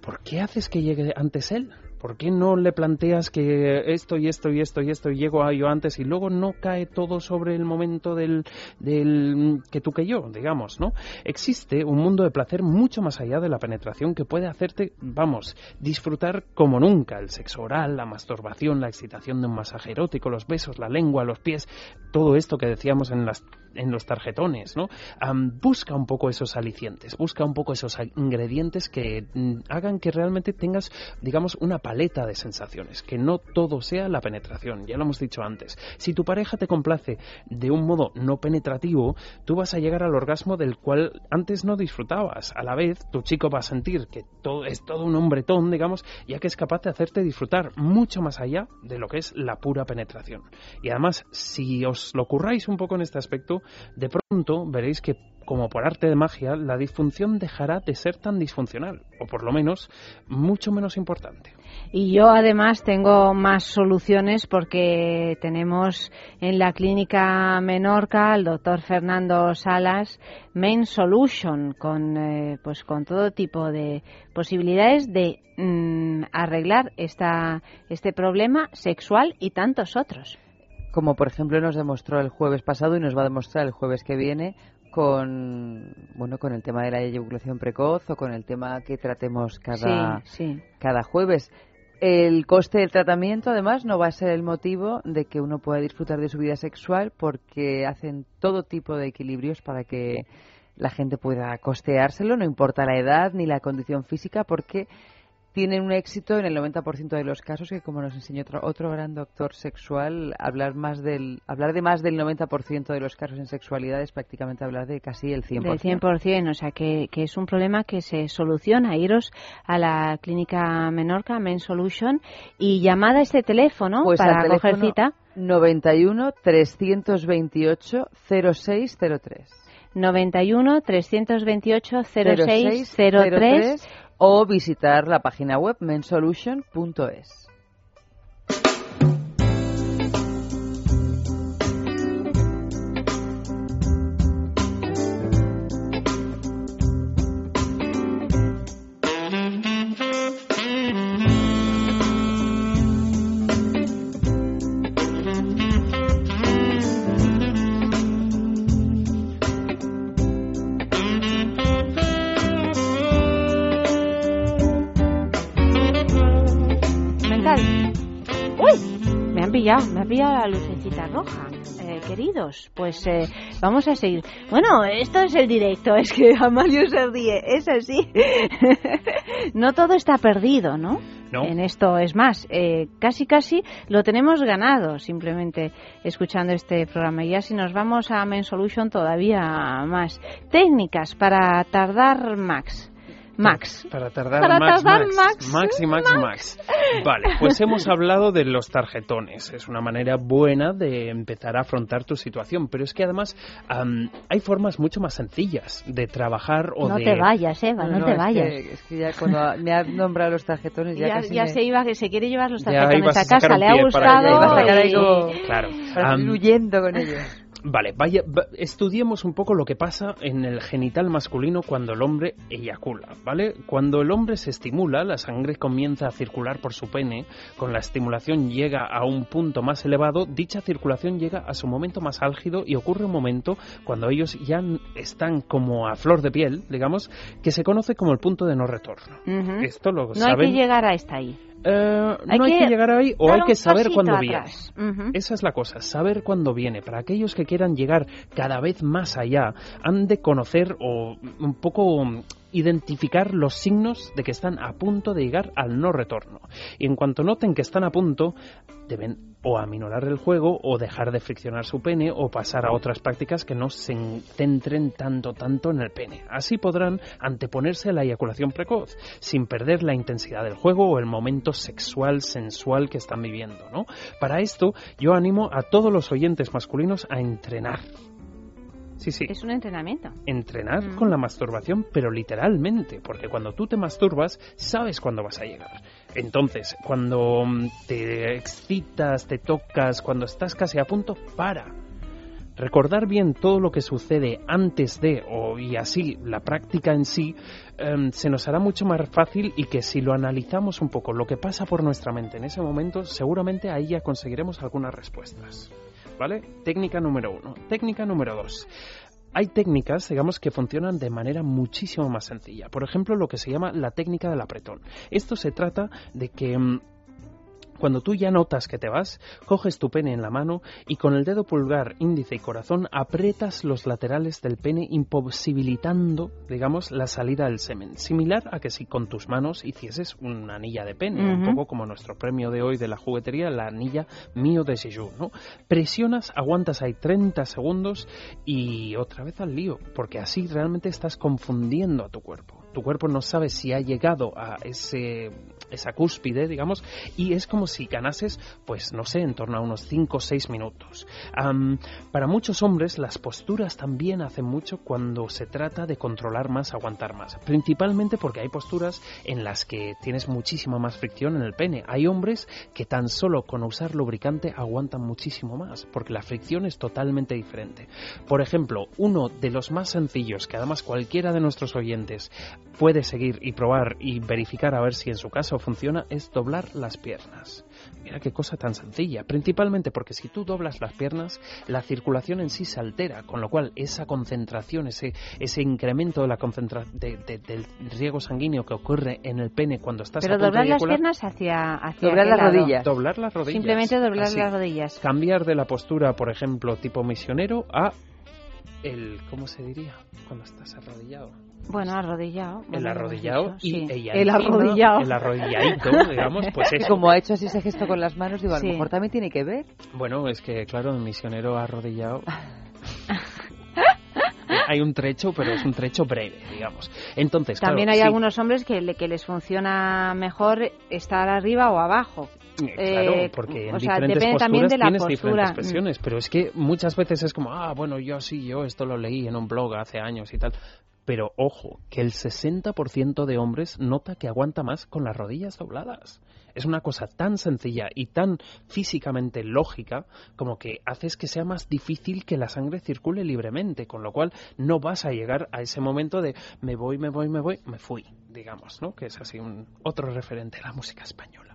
¿por qué haces que llegue antes él? ¿Por qué no le planteas que esto y esto y esto y esto y llego a yo antes y luego no cae todo sobre el momento del, del que tú que yo, digamos, ¿no? Existe un mundo de placer mucho más allá de la penetración que puede hacerte, vamos, disfrutar como nunca el sexo oral, la masturbación, la excitación de un masaje erótico, los besos, la lengua, los pies, todo esto que decíamos en las en los tarjetones, ¿no? Am, busca un poco esos alicientes, busca un poco esos ingredientes que mm, hagan que realmente tengas, digamos, una paleta de sensaciones, que no todo sea la penetración, ya lo hemos dicho antes. Si tu pareja te complace de un modo no penetrativo, tú vas a llegar al orgasmo del cual antes no disfrutabas. A la vez, tu chico va a sentir que todo es todo un hombretón, digamos, ya que es capaz de hacerte disfrutar mucho más allá de lo que es la pura penetración. Y además, si os lo curráis un poco en este aspecto, de pronto veréis que como por arte de magia, la disfunción dejará de ser tan disfuncional, o por lo menos mucho menos importante. Y yo además tengo más soluciones porque tenemos en la clínica Menorca al doctor Fernando Salas Main Solution con eh, pues con todo tipo de posibilidades de mm, arreglar esta, este problema sexual y tantos otros. Como por ejemplo nos demostró el jueves pasado y nos va a demostrar el jueves que viene con bueno con el tema de la eyaculación precoz o con el tema que tratemos cada Sí, sí. cada jueves. El coste del tratamiento, además, no va a ser el motivo de que uno pueda disfrutar de su vida sexual porque hacen todo tipo de equilibrios para que la gente pueda costeárselo, no importa la edad ni la condición física, porque tienen un éxito en el 90% de los casos que, como nos enseñó otro, otro gran doctor sexual, hablar más del hablar de más del 90% de los casos en sexualidad es prácticamente hablar de casi el 100%. Del 100%, o sea que, que es un problema que se soluciona. Iros a la clínica Menorca, Men Solution, y llamada a este teléfono Pues para al coger teléfono cita. 91 328 0603. 91 328 0603 o visitar la página web mensolution.es. la lucecita roja. Eh, queridos, pues eh, vamos a seguir. Bueno, esto es el directo, es que Amalio se ríe, es así. no todo está perdido, ¿no? No. En esto es más, eh, casi casi lo tenemos ganado simplemente escuchando este programa. Y ya si nos vamos a Men Solution todavía más. Técnicas para tardar Max. Max. Para tardar Para Max, tardar Max, Max, Max y Max, Max. Vale, pues hemos hablado de los tarjetones. Es una manera buena de empezar a afrontar tu situación. Pero es que además am, hay formas mucho más sencillas de trabajar o No de... te vayas, Eva, no, te es vayas. que- Es que, ya cuando me has nombrado los tarjetones ya, Ya, casi ya me- se iba, que se quiere llevar los tarjetones a a casa, le ha para gustado. Ya iba a sacar ahí y- Claro. para ir huyendo con ellos. Vale, vaya, va- estudiemos un poco lo que pasa en el genital masculino cuando el hombre eyacula, ¿vale? Cuando el hombre se estimula, la sangre comienza a circular por su pene, con la estimulación llega a un punto más elevado, dicha circulación llega a su momento más álgido y ocurre un momento cuando ellos ya están como a flor de piel, digamos, que se conoce como el punto de no retorno. Esto lo No hay saben. que llegar a esta ahí. Eh, Hay no hay que llegar ahí o hay que saber cuándo atrás. viene. Esa es la cosa, saber cuándo viene. Para aquellos que quieran llegar cada vez más allá, han de conocer o un poco identificar los signos de que están a punto de llegar al no retorno. Y en cuanto noten que están a punto, deben o aminorar el juego o dejar de friccionar su pene o pasar a otras prácticas que no se centren tanto tanto en el pene. Así podrán anteponerse a la eyaculación precoz sin perder la intensidad del juego o el momento sexual sensual que están viviendo, ¿no? Para esto yo animo a todos los oyentes masculinos a entrenar. Sí, sí. Es un entrenamiento. Entrenar Mm. con la masturbación, pero literalmente, porque cuando tú te masturbas, sabes cuándo vas a llegar. Entonces, cuando mm, te excitas, te tocas, cuando estás casi a punto, para. Recordar bien todo lo que sucede antes de, o y así, la práctica en sí, em, se nos hará mucho más fácil y que si lo analizamos un poco, lo que pasa por nuestra mente en ese momento, seguramente ahí ya conseguiremos algunas respuestas. ¿Vale? Técnica número uno. Técnica número dos. Hay técnicas, digamos, que funcionan de manera muchísimo más sencilla. Por ejemplo, lo que se llama la técnica del apretón. Esto se trata de que mm, cuando tú ya notas que te vas, coges tu pene en la mano y con el dedo pulgar, índice y corazón aprietas los laterales del pene imposibilitando, digamos, la salida del semen. Similar a que si con tus manos hicieses una anilla de pene, un poco como nuestro premio de hoy de la juguetería, la anilla mío de Jeju, ¿no? Presionas, aguantas ahí 30 segundos y otra vez al lío, porque así realmente estás confundiendo a tu cuerpo. Tu cuerpo no sabe si ha llegado a ese esa cúspide, digamos, y es como si ganases, pues no sé, en torno a unos 5 o 6 minutos. Para muchos hombres las posturas también hacen mucho cuando se trata de controlar más, aguantar más. Principalmente porque hay posturas en las que tienes muchísima más fricción en el pene. Hay hombres que tan solo con usar lubricante aguantan muchísimo más, porque la fricción es totalmente diferente. Por ejemplo, uno de los más sencillos, que además cualquiera de nuestros oyentes puede seguir y probar y verificar a ver si en su caso funciona, es doblar las piernas. Mira qué cosa tan sencilla, principalmente porque si tú doblas las piernas, la circulación en sí se altera, con lo cual esa concentración, ese, ese incremento de la concentra de- de- del riego sanguíneo que ocurre en el pene cuando estás Pero a doblar las piernas hacia, hacia Doblar las lado? rodillas. Doblar las rodillas. Simplemente doblar Así. las rodillas. Cambiar de la postura, por ejemplo, tipo misionero a el, ¿cómo se diría? Cuando estás arrodillado. Bueno, arrodillado. El bueno, arrodillado y sí. ella El arrodillado. El arrodilladito, digamos, pues Y eso. como ha hecho así ese gesto con las manos, digo, a lo Sí. mejor también tiene que ver. Bueno, es que, claro, el misionero arrodillado... hay un trecho, pero es un trecho breve, digamos. Entonces, claro, También hay sí, algunos hombres que, le- que les funciona mejor estar arriba o abajo. Eh, Claro, Eh, porque en o sea, diferentes depende posturas también de la tienes postura. diferentes presiones, pero es que muchas veces es como, ah, bueno, yo sí, yo esto lo leí en un blog hace años y tal. Pero ojo, que el 60% de hombres nota que aguanta más con las rodillas dobladas. Es una cosa tan sencilla y tan físicamente lógica como que haces que sea más difícil que la sangre circule libremente, con lo cual no vas a llegar a ese momento de me voy, me voy, me voy, me fui, digamos, ¿no? Que es así un otro referente de la música española.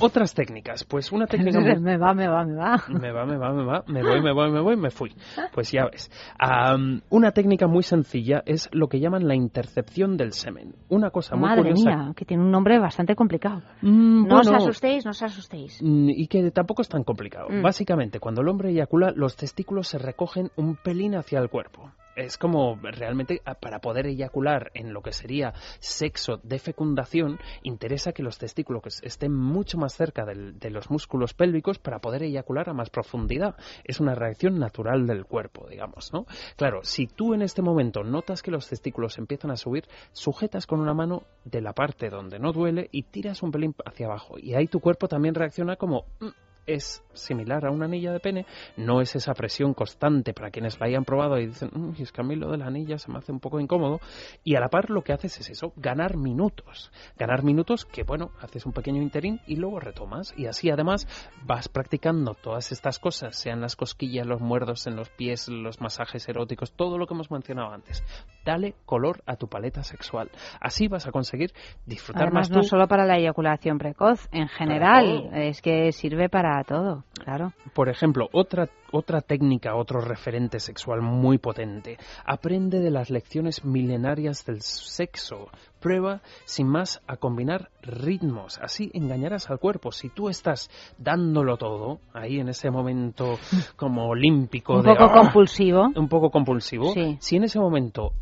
Otras técnicas, pues una técnica muy- me va, me va, me va. me va, me va, me va, me voy, me voy, me voy, me fui. Pues ya ves. Am, una técnica muy sencilla es lo que llaman la intercepción del semen. Una cosa muy Madre curiosa. mía, que tiene un nombre bastante complicado. Mm, no os asustéis, no os asustéis. mm, Y que tampoco es tan complicado. Mm. Básicamente, cuando el hombre eyacula, los testículos se recogen un pelín hacia el cuerpo. Es como realmente a- para poder eyacular en lo que sería sexo de fecundación, interesa que los testículos estén mucho más cerca de los músculos pélvicos para poder eyacular a más profundidad. Es una reacción natural del cuerpo, digamos, ¿no? Claro, si tú en este momento notas que los testículos empiezan a subir, sujetas con una mano de la parte donde no duele y tiras un pelín hacia abajo. Y ahí tu cuerpo también reacciona como "Mm, es similar a una anilla de pene, no es esa presión constante para quienes la hayan probado y dicen, "Mm, es que a mí lo de la anilla se me hace un poco incómodo. Y a la par lo que haces es eso, ganar minutos. Ganar minutos que, bueno, haces un pequeño interín y luego retomas. Y así además vas practicando todas estas cosas, sean las cosquillas, los muerdos en los pies, los masajes eróticos, todo lo que hemos mencionado antes. Dale color a tu paleta sexual. Así vas a conseguir disfrutar Además, más no solo para la eyaculación precoz, en general, es que sirve para todo, claro. Por ejemplo, otra, otra técnica, otro referente sexual muy potente. Aprende de las lecciones milenarias del sexo. Prueba, sin más, a combinar ritmos. Así engañarás al cuerpo. Si tú estás dándolo todo, ahí en ese momento como olímpico Un de... poco ¡ah! compulsivo. Un poco compulsivo. Sí. Si en ese momento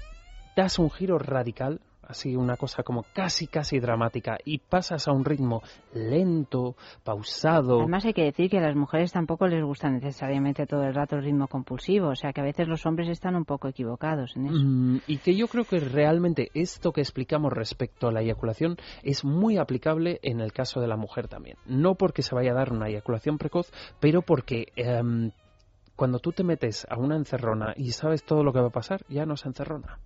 das un giro radical, así una cosa como casi, casi dramática, y pasas a un ritmo lento, pausado... Además hay que decir que a las mujeres tampoco les gusta necesariamente todo el rato el ritmo compulsivo, o sea que a veces los hombres están un poco equivocados en eso. Mm, y que yo creo que realmente esto que explicamos respecto a la eyaculación es muy aplicable en el caso de la mujer también. No porque se vaya a dar una eyaculación precoz, pero porque em, cuando tú te metes a una encerrona y sabes todo lo que va a pasar, ya no se encerrona.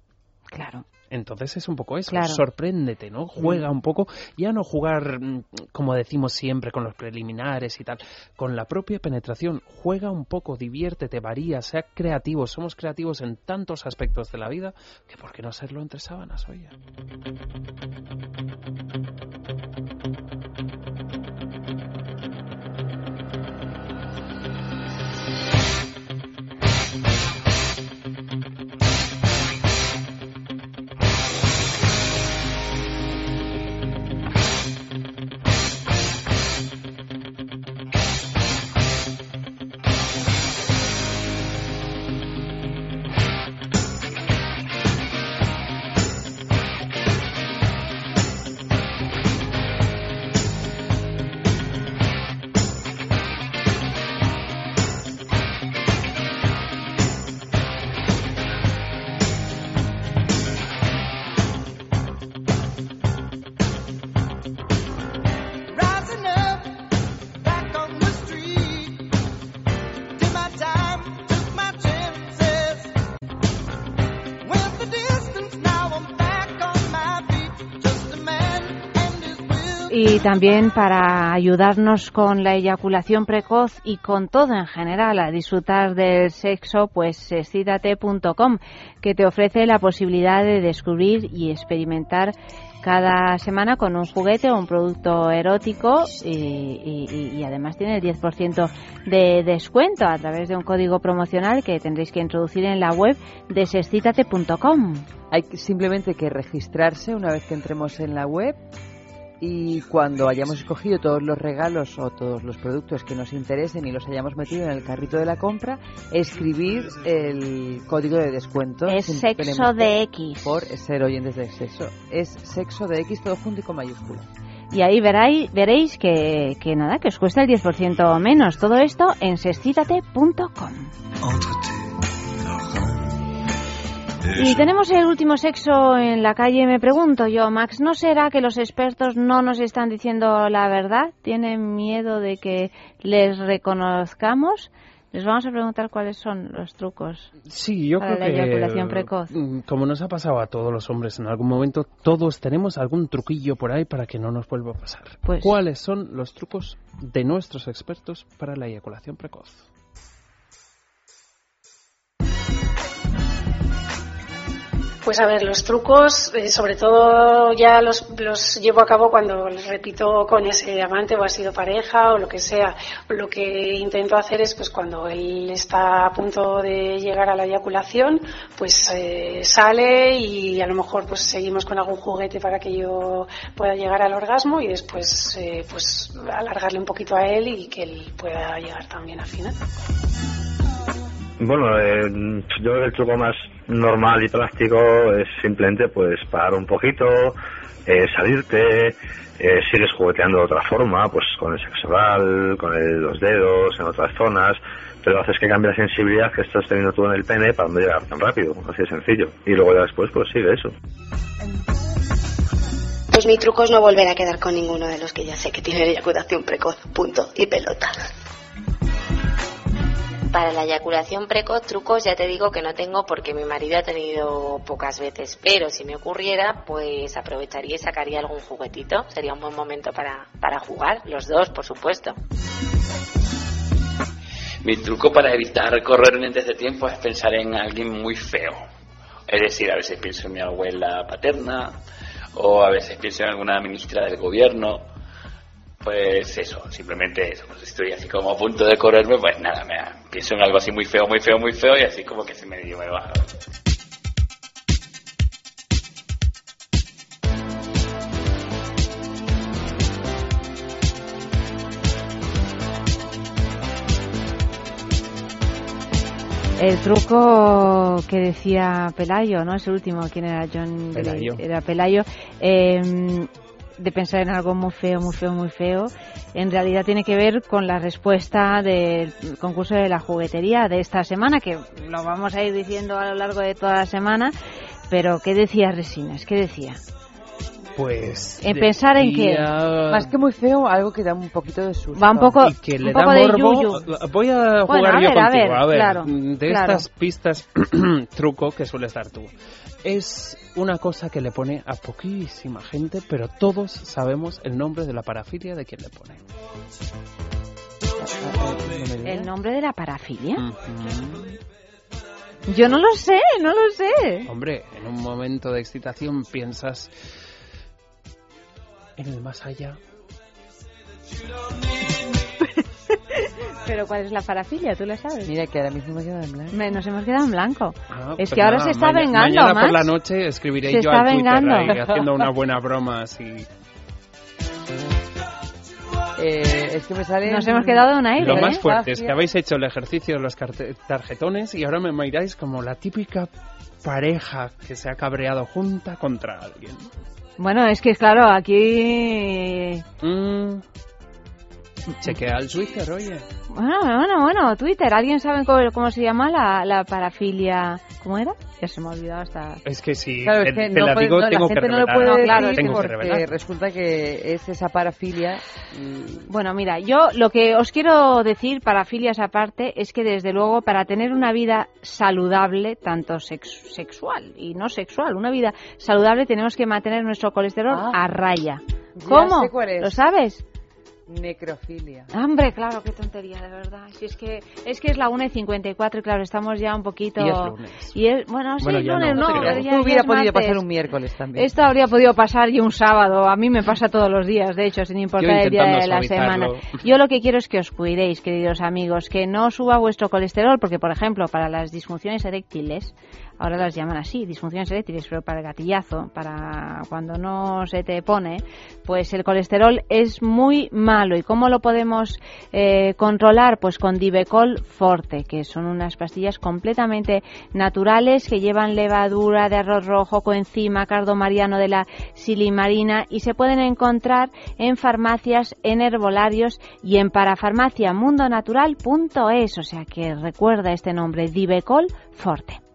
Claro. Entonces es un poco eso, Claro. sorpréndete, ¿no? Juega un poco, ya no jugar, mm, como decimos siempre, con los preliminares y tal, con la propia penetración, juega un poco, diviértete, varía, sea creativo, somos creativos en tantos aspectos de la vida, que por qué no serlo entre sábanas, oye. También para ayudarnos con la eyaculación precoz y con todo en general a disfrutar del sexo, pues excítate.com, que te ofrece la posibilidad de descubrir y experimentar cada semana con un juguete o un producto erótico y, y- además tiene el 10% de descuento a través de un código promocional que tendréis que introducir en la web de sexcitate.com. Hay simplemente que registrarse una vez que entremos en la web y cuando hayamos escogido todos los regalos o todos los productos que nos interesen y los hayamos metido en el carrito de la compra, escribir el código de descuento. Es sexo de X. Por ser oyentes de sexo. Es sexo de X todo junto y con mayúsculas. Y ahí veráis, veréis que, que nada, que os cuesta el 10% menos. Todo esto en sexcitate.com. Y tenemos el último sexo en la calle, me pregunto yo, Max, ¿no será que los expertos no nos están diciendo la verdad? ¿Tienen miedo de que les reconozcamos? Les vamos a preguntar cuáles son los trucos Sí, yo para creo la que eyaculación precoz. mm, como nos ha pasado a todos los hombres en algún momento, todos tenemos algún truquillo por ahí para que no nos vuelva a pasar. Pues- ¿Cuáles son los trucos de nuestros expertos para la eyaculación precoz? Pues a ver, los trucos, eh, sobre todo ya los, los llevo a cabo cuando repito con ese amante o ha sido pareja o lo que sea. Lo que intento hacer es, pues cuando él está a punto de llegar a la eyaculación, pues eh, sale y a lo mejor pues seguimos con algún juguete para que yo pueda llegar al orgasmo y después eh, pues alargarle un poquito a él y que él pueda llegar también al final. Bueno, eh, yo el truco más normal y práctico es simplemente pues parar un poquito, eh, salirte, eh, sigues jugueteando de otra forma, pues con el sexo oral, con el- los dedos, en otras zonas, pero haces que cambie la sensibilidad que estás teniendo tú en el pene para no llegar tan rápido, así de sencillo. Y luego ya después pues sigue eso. Pues mi truco es no volver a quedar con ninguno de los que ya sé que tienen eyaculación precoz. Punto. Y pelota. Para la eyaculación precoz, trucos ya te digo que no tengo porque mi marido ha tenido pocas veces, pero si me ocurriera, pues aprovecharía y sacaría algún juguetito. Sería un buen momento para, para jugar, los dos, por supuesto. Mi truco para evitar correr antes de tiempo es pensar en alguien muy feo. Es decir, a veces pienso en mi abuela paterna o a veces pienso en alguna ministra del gobierno. Pues eso, simplemente eso. Pues estoy así como a punto de correrme, pues nada, me pienso en algo así muy feo, muy feo, muy feo y así como que se medio me baja. El truco que decía Pelayo, ¿no? Es el último, ¿quién era? John Pelayo. Era Pelayo. eh, de pensar en algo muy feo, muy feo, muy feo, en realidad tiene que ver con la respuesta del concurso de la juguetería de esta semana, que lo vamos a ir diciendo a lo largo de toda la semana, pero ¿qué decía Resines? ¿Qué decía? Pues. En pensar en qué. decía- Más que muy feo, algo que da un poquito de susto. Va un poco, y que le da morbo. Voy a jugar Bueno, a yo ver, a contigo. ver, A ver, claro, de claro. estas pistas truco que sueles dar tú. Es una cosa que le pone a poquísima gente, pero todos sabemos el nombre de la parafilia de quien le pone. ¿El nombre de la parafilia? Yo no lo sé, no lo sé. Hombre, en un momento de excitación piensas en el más allá. Pero ¿cuál es la parafilia? ¿Tú la sabes? Mira que ahora mismo me queda en blanco. Me- nos hemos quedado en blanco. Ah, es pues que ahora nada, se está maña- vengando, Mañana por la noche escribiré Se yo está al Twitter vengando. ahí, haciendo una buena broma así. Eh, es que me sale. Nos hemos quedado en aire, Lo ¿eh? más fuerte es que habéis hecho el ejercicio de los tarjetones y ahora me miráis como la típica pareja que se ha cabreado junta contra alguien. Bueno, es que claro, aquí... Mm. Chequea el Twitter, oye. Bueno, bueno, bueno, Twitter. ¿Alguien sabe cómo, cómo se llama la, la parafilia? ¿Cómo era? Ya se me ha olvidado hasta... Es que si Claro, te, es que te no la puede- digo, no, la tengo que gente no lo revelar. puede claro, decir tengo que porque revelar. resulta que es esa parafilia. Bueno, mira, yo lo que os quiero decir, parafilias aparte, es que desde luego para tener una vida saludable, tanto sex- sexual y no sexual, una vida saludable tenemos que mantener nuestro colesterol Ah. a raya. Ya ¿Cómo? sé cuál es. ¿Lo sabes? Necrofilia. Hombre, claro, qué tontería, de verdad. Si es que es que es la 1 y 54 y claro, estamos ya un poquito... Y es lunes. Y es- bueno, sí, Bueno, lunes no, no, ya- Tú ya hubiera es podido martes. pasar un miércoles también. Esto habría podido pasar y un sábado. A mí me pasa todos los días, de hecho, sin importar el día de la semana. Yo lo que quiero es que os cuidéis, queridos amigos, que no suba vuestro colesterol, porque, por ejemplo, para las disfunciones eréctiles, ahora las llaman así, disfunciones eréctiles, pero para el gatillazo, para cuando no se te pone, pues el colesterol es muy malo. ¿Y cómo lo podemos eh, controlar? Pues con Divecol Forte, que son unas pastillas completamente naturales que llevan levadura de arroz rojo, coenzima, cardo mariano de la silimarina y se pueden encontrar en farmacias, en herbolarios y en parafarmaciamundonatural.es. O sea que recuerda este nombre, Divecol Forte.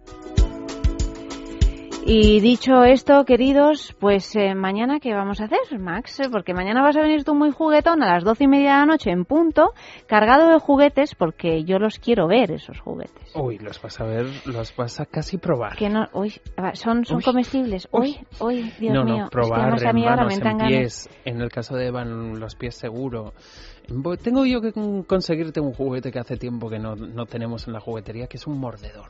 Y dicho esto, queridos, pues eh, mañana, ¿qué vamos a hacer, Max? Eh, Porque mañana vas a venir tú muy juguetón a las doce y media de la noche en punto, cargado de juguetes, porque yo los quiero ver, esos juguetes. Uy, los vas a ver, los vas a casi probar. Que no, uy, ah, son, son Uy. comestibles. Uy, uy, Dios no, mío. no, es que probar además a en manos, en pies. En el caso de Evan, los pies seguro. Tengo yo que con- conseguirte un juguete que hace tiempo que no, no tenemos en la juguetería, que es un mordedor.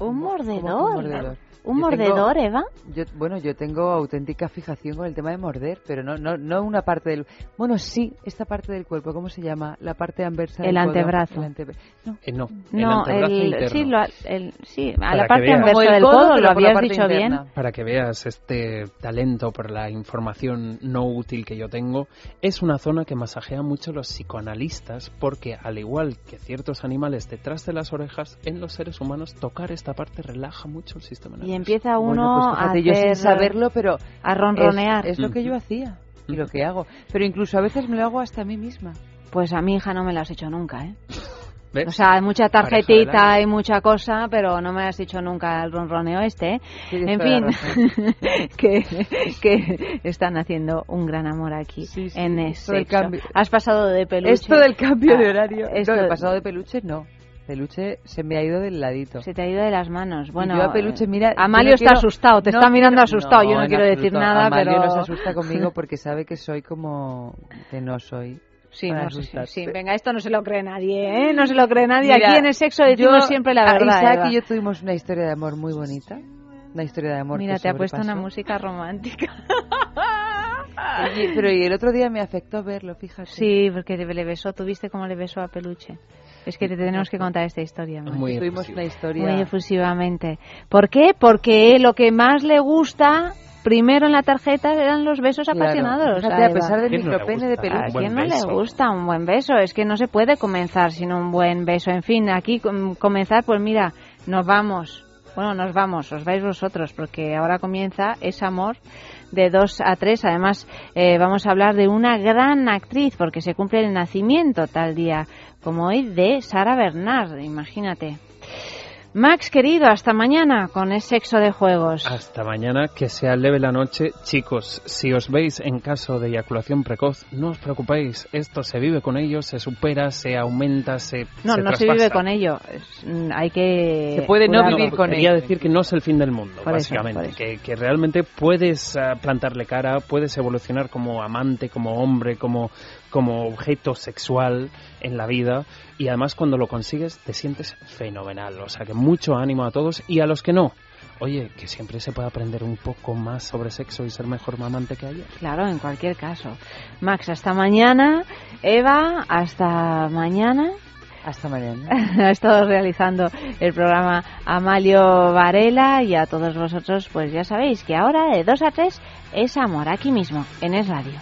Un mordedor. ¿Cómo que un mordedor? Un Yo tengo- mordedor, Eva. Yo, bueno, yo tengo auténtica fijación con el tema de morder, pero no, no, no una parte del... Bueno, sí, esta parte del cuerpo, ¿cómo se llama? La parte anversa El del codo. antebrazo. El antebra- No, Eh, no, No, el antebrazo sí, lo, el- sí, a la parte anversa del codo, codo, lo habías dicho interna. bien. Para que veas este talento por la información no útil que yo tengo, es una zona que masajea mucho los psicoanalistas porque, al igual que ciertos animales detrás de las orejas, en los seres humanos tocar esta parte relaja mucho el sistema nervioso. Y empieza Bueno, uno pues fíjate, a yo sin saberlo, pero a ronronear. Es, es lo que yo hacía y lo que hago. Pero incluso a veces me lo hago hasta a mí misma. Pues a mi hija no me lo has hecho nunca, ¿eh? ¿Ves? O sea, hay mucha tarjetita y mucha cosa, pero no me has dicho nunca el ronroneo este. ¿eh? En fin, que, que están haciendo un gran amor aquí en esto del sexo. cambio- Has pasado de peluche. Esto del cambio de horario. esto no, he de- pasado de peluche, no. Peluche se me ha ido del ladito. Se te ha ido de las manos. Bueno, yo a peluche, eh, mira, Amalio no está quiero- asustado, te no está mirando quiero- asustado. yo no quiero decir absoluto. nada, Amalio pero no se asusta conmigo porque sabe que soy como que no soy. Sí, no sí, sí. Venga, esto no se lo cree nadie, ¿eh? No se lo cree nadie. Mira, Aquí en el sexo decimos yo- siempre la ah, verdad. Isaac Eva. y yo tuvimos una historia de amor muy bonita. Una historia de amor Mira, que te ha puesto una música romántica. Oye, pero y el otro día me afectó verlo, fíjate. Sí, porque le besó, tuviste cómo le besó a Peluche. Es que te tenemos que contar esta historia. Mar. Muy Tuvimos una historia. Muy efusivamente. ¿Por qué? Porque lo que más le gusta primero en la tarjeta eran los besos Claro. apasionados. Fíjate, a pesar del ¿Quién no micropene de peluche. ¿A buen quién no beso. le gusta un buen beso? Es que no se puede comenzar sin un buen beso. En fin, aquí com- comenzar, pues mira, nos vamos. Bueno, nos vamos, os vais vosotros, porque ahora comienza ese amor de 2 a 3. Además, eh, vamos a hablar de una gran actriz, porque se cumple el nacimiento tal día como hoy de Sara Bernard, imagínate. Max, querido, hasta mañana con el sexo de juegos. Hasta mañana, que sea leve la noche. Chicos, si os veis en caso de eyaculación precoz, no os preocupéis. Esto se vive con ello, se supera, se aumenta, se No, se no se vive con ello. Mm, hay que. Se puede no vivir con Quería ello. decir que no es el fin del mundo, Por básicamente. eso. Que, que realmente puedes ah, plantarle cara, puedes evolucionar como amante, como hombre, como, como objeto sexual en la vida. Y además, cuando lo consigues, te sientes fenomenal. O sea que mucho ánimo a todos y a los que no. Oye, que siempre se puede aprender un poco más sobre sexo y ser mejor mamante que ayer. Claro, en cualquier caso. Max, hasta mañana. Eva, hasta mañana. Hasta mañana. ha estado realizando el programa Amalio Varela y a todos vosotros, pues ya sabéis que ahora de 2 a 3 es amor aquí mismo, en Es Radio.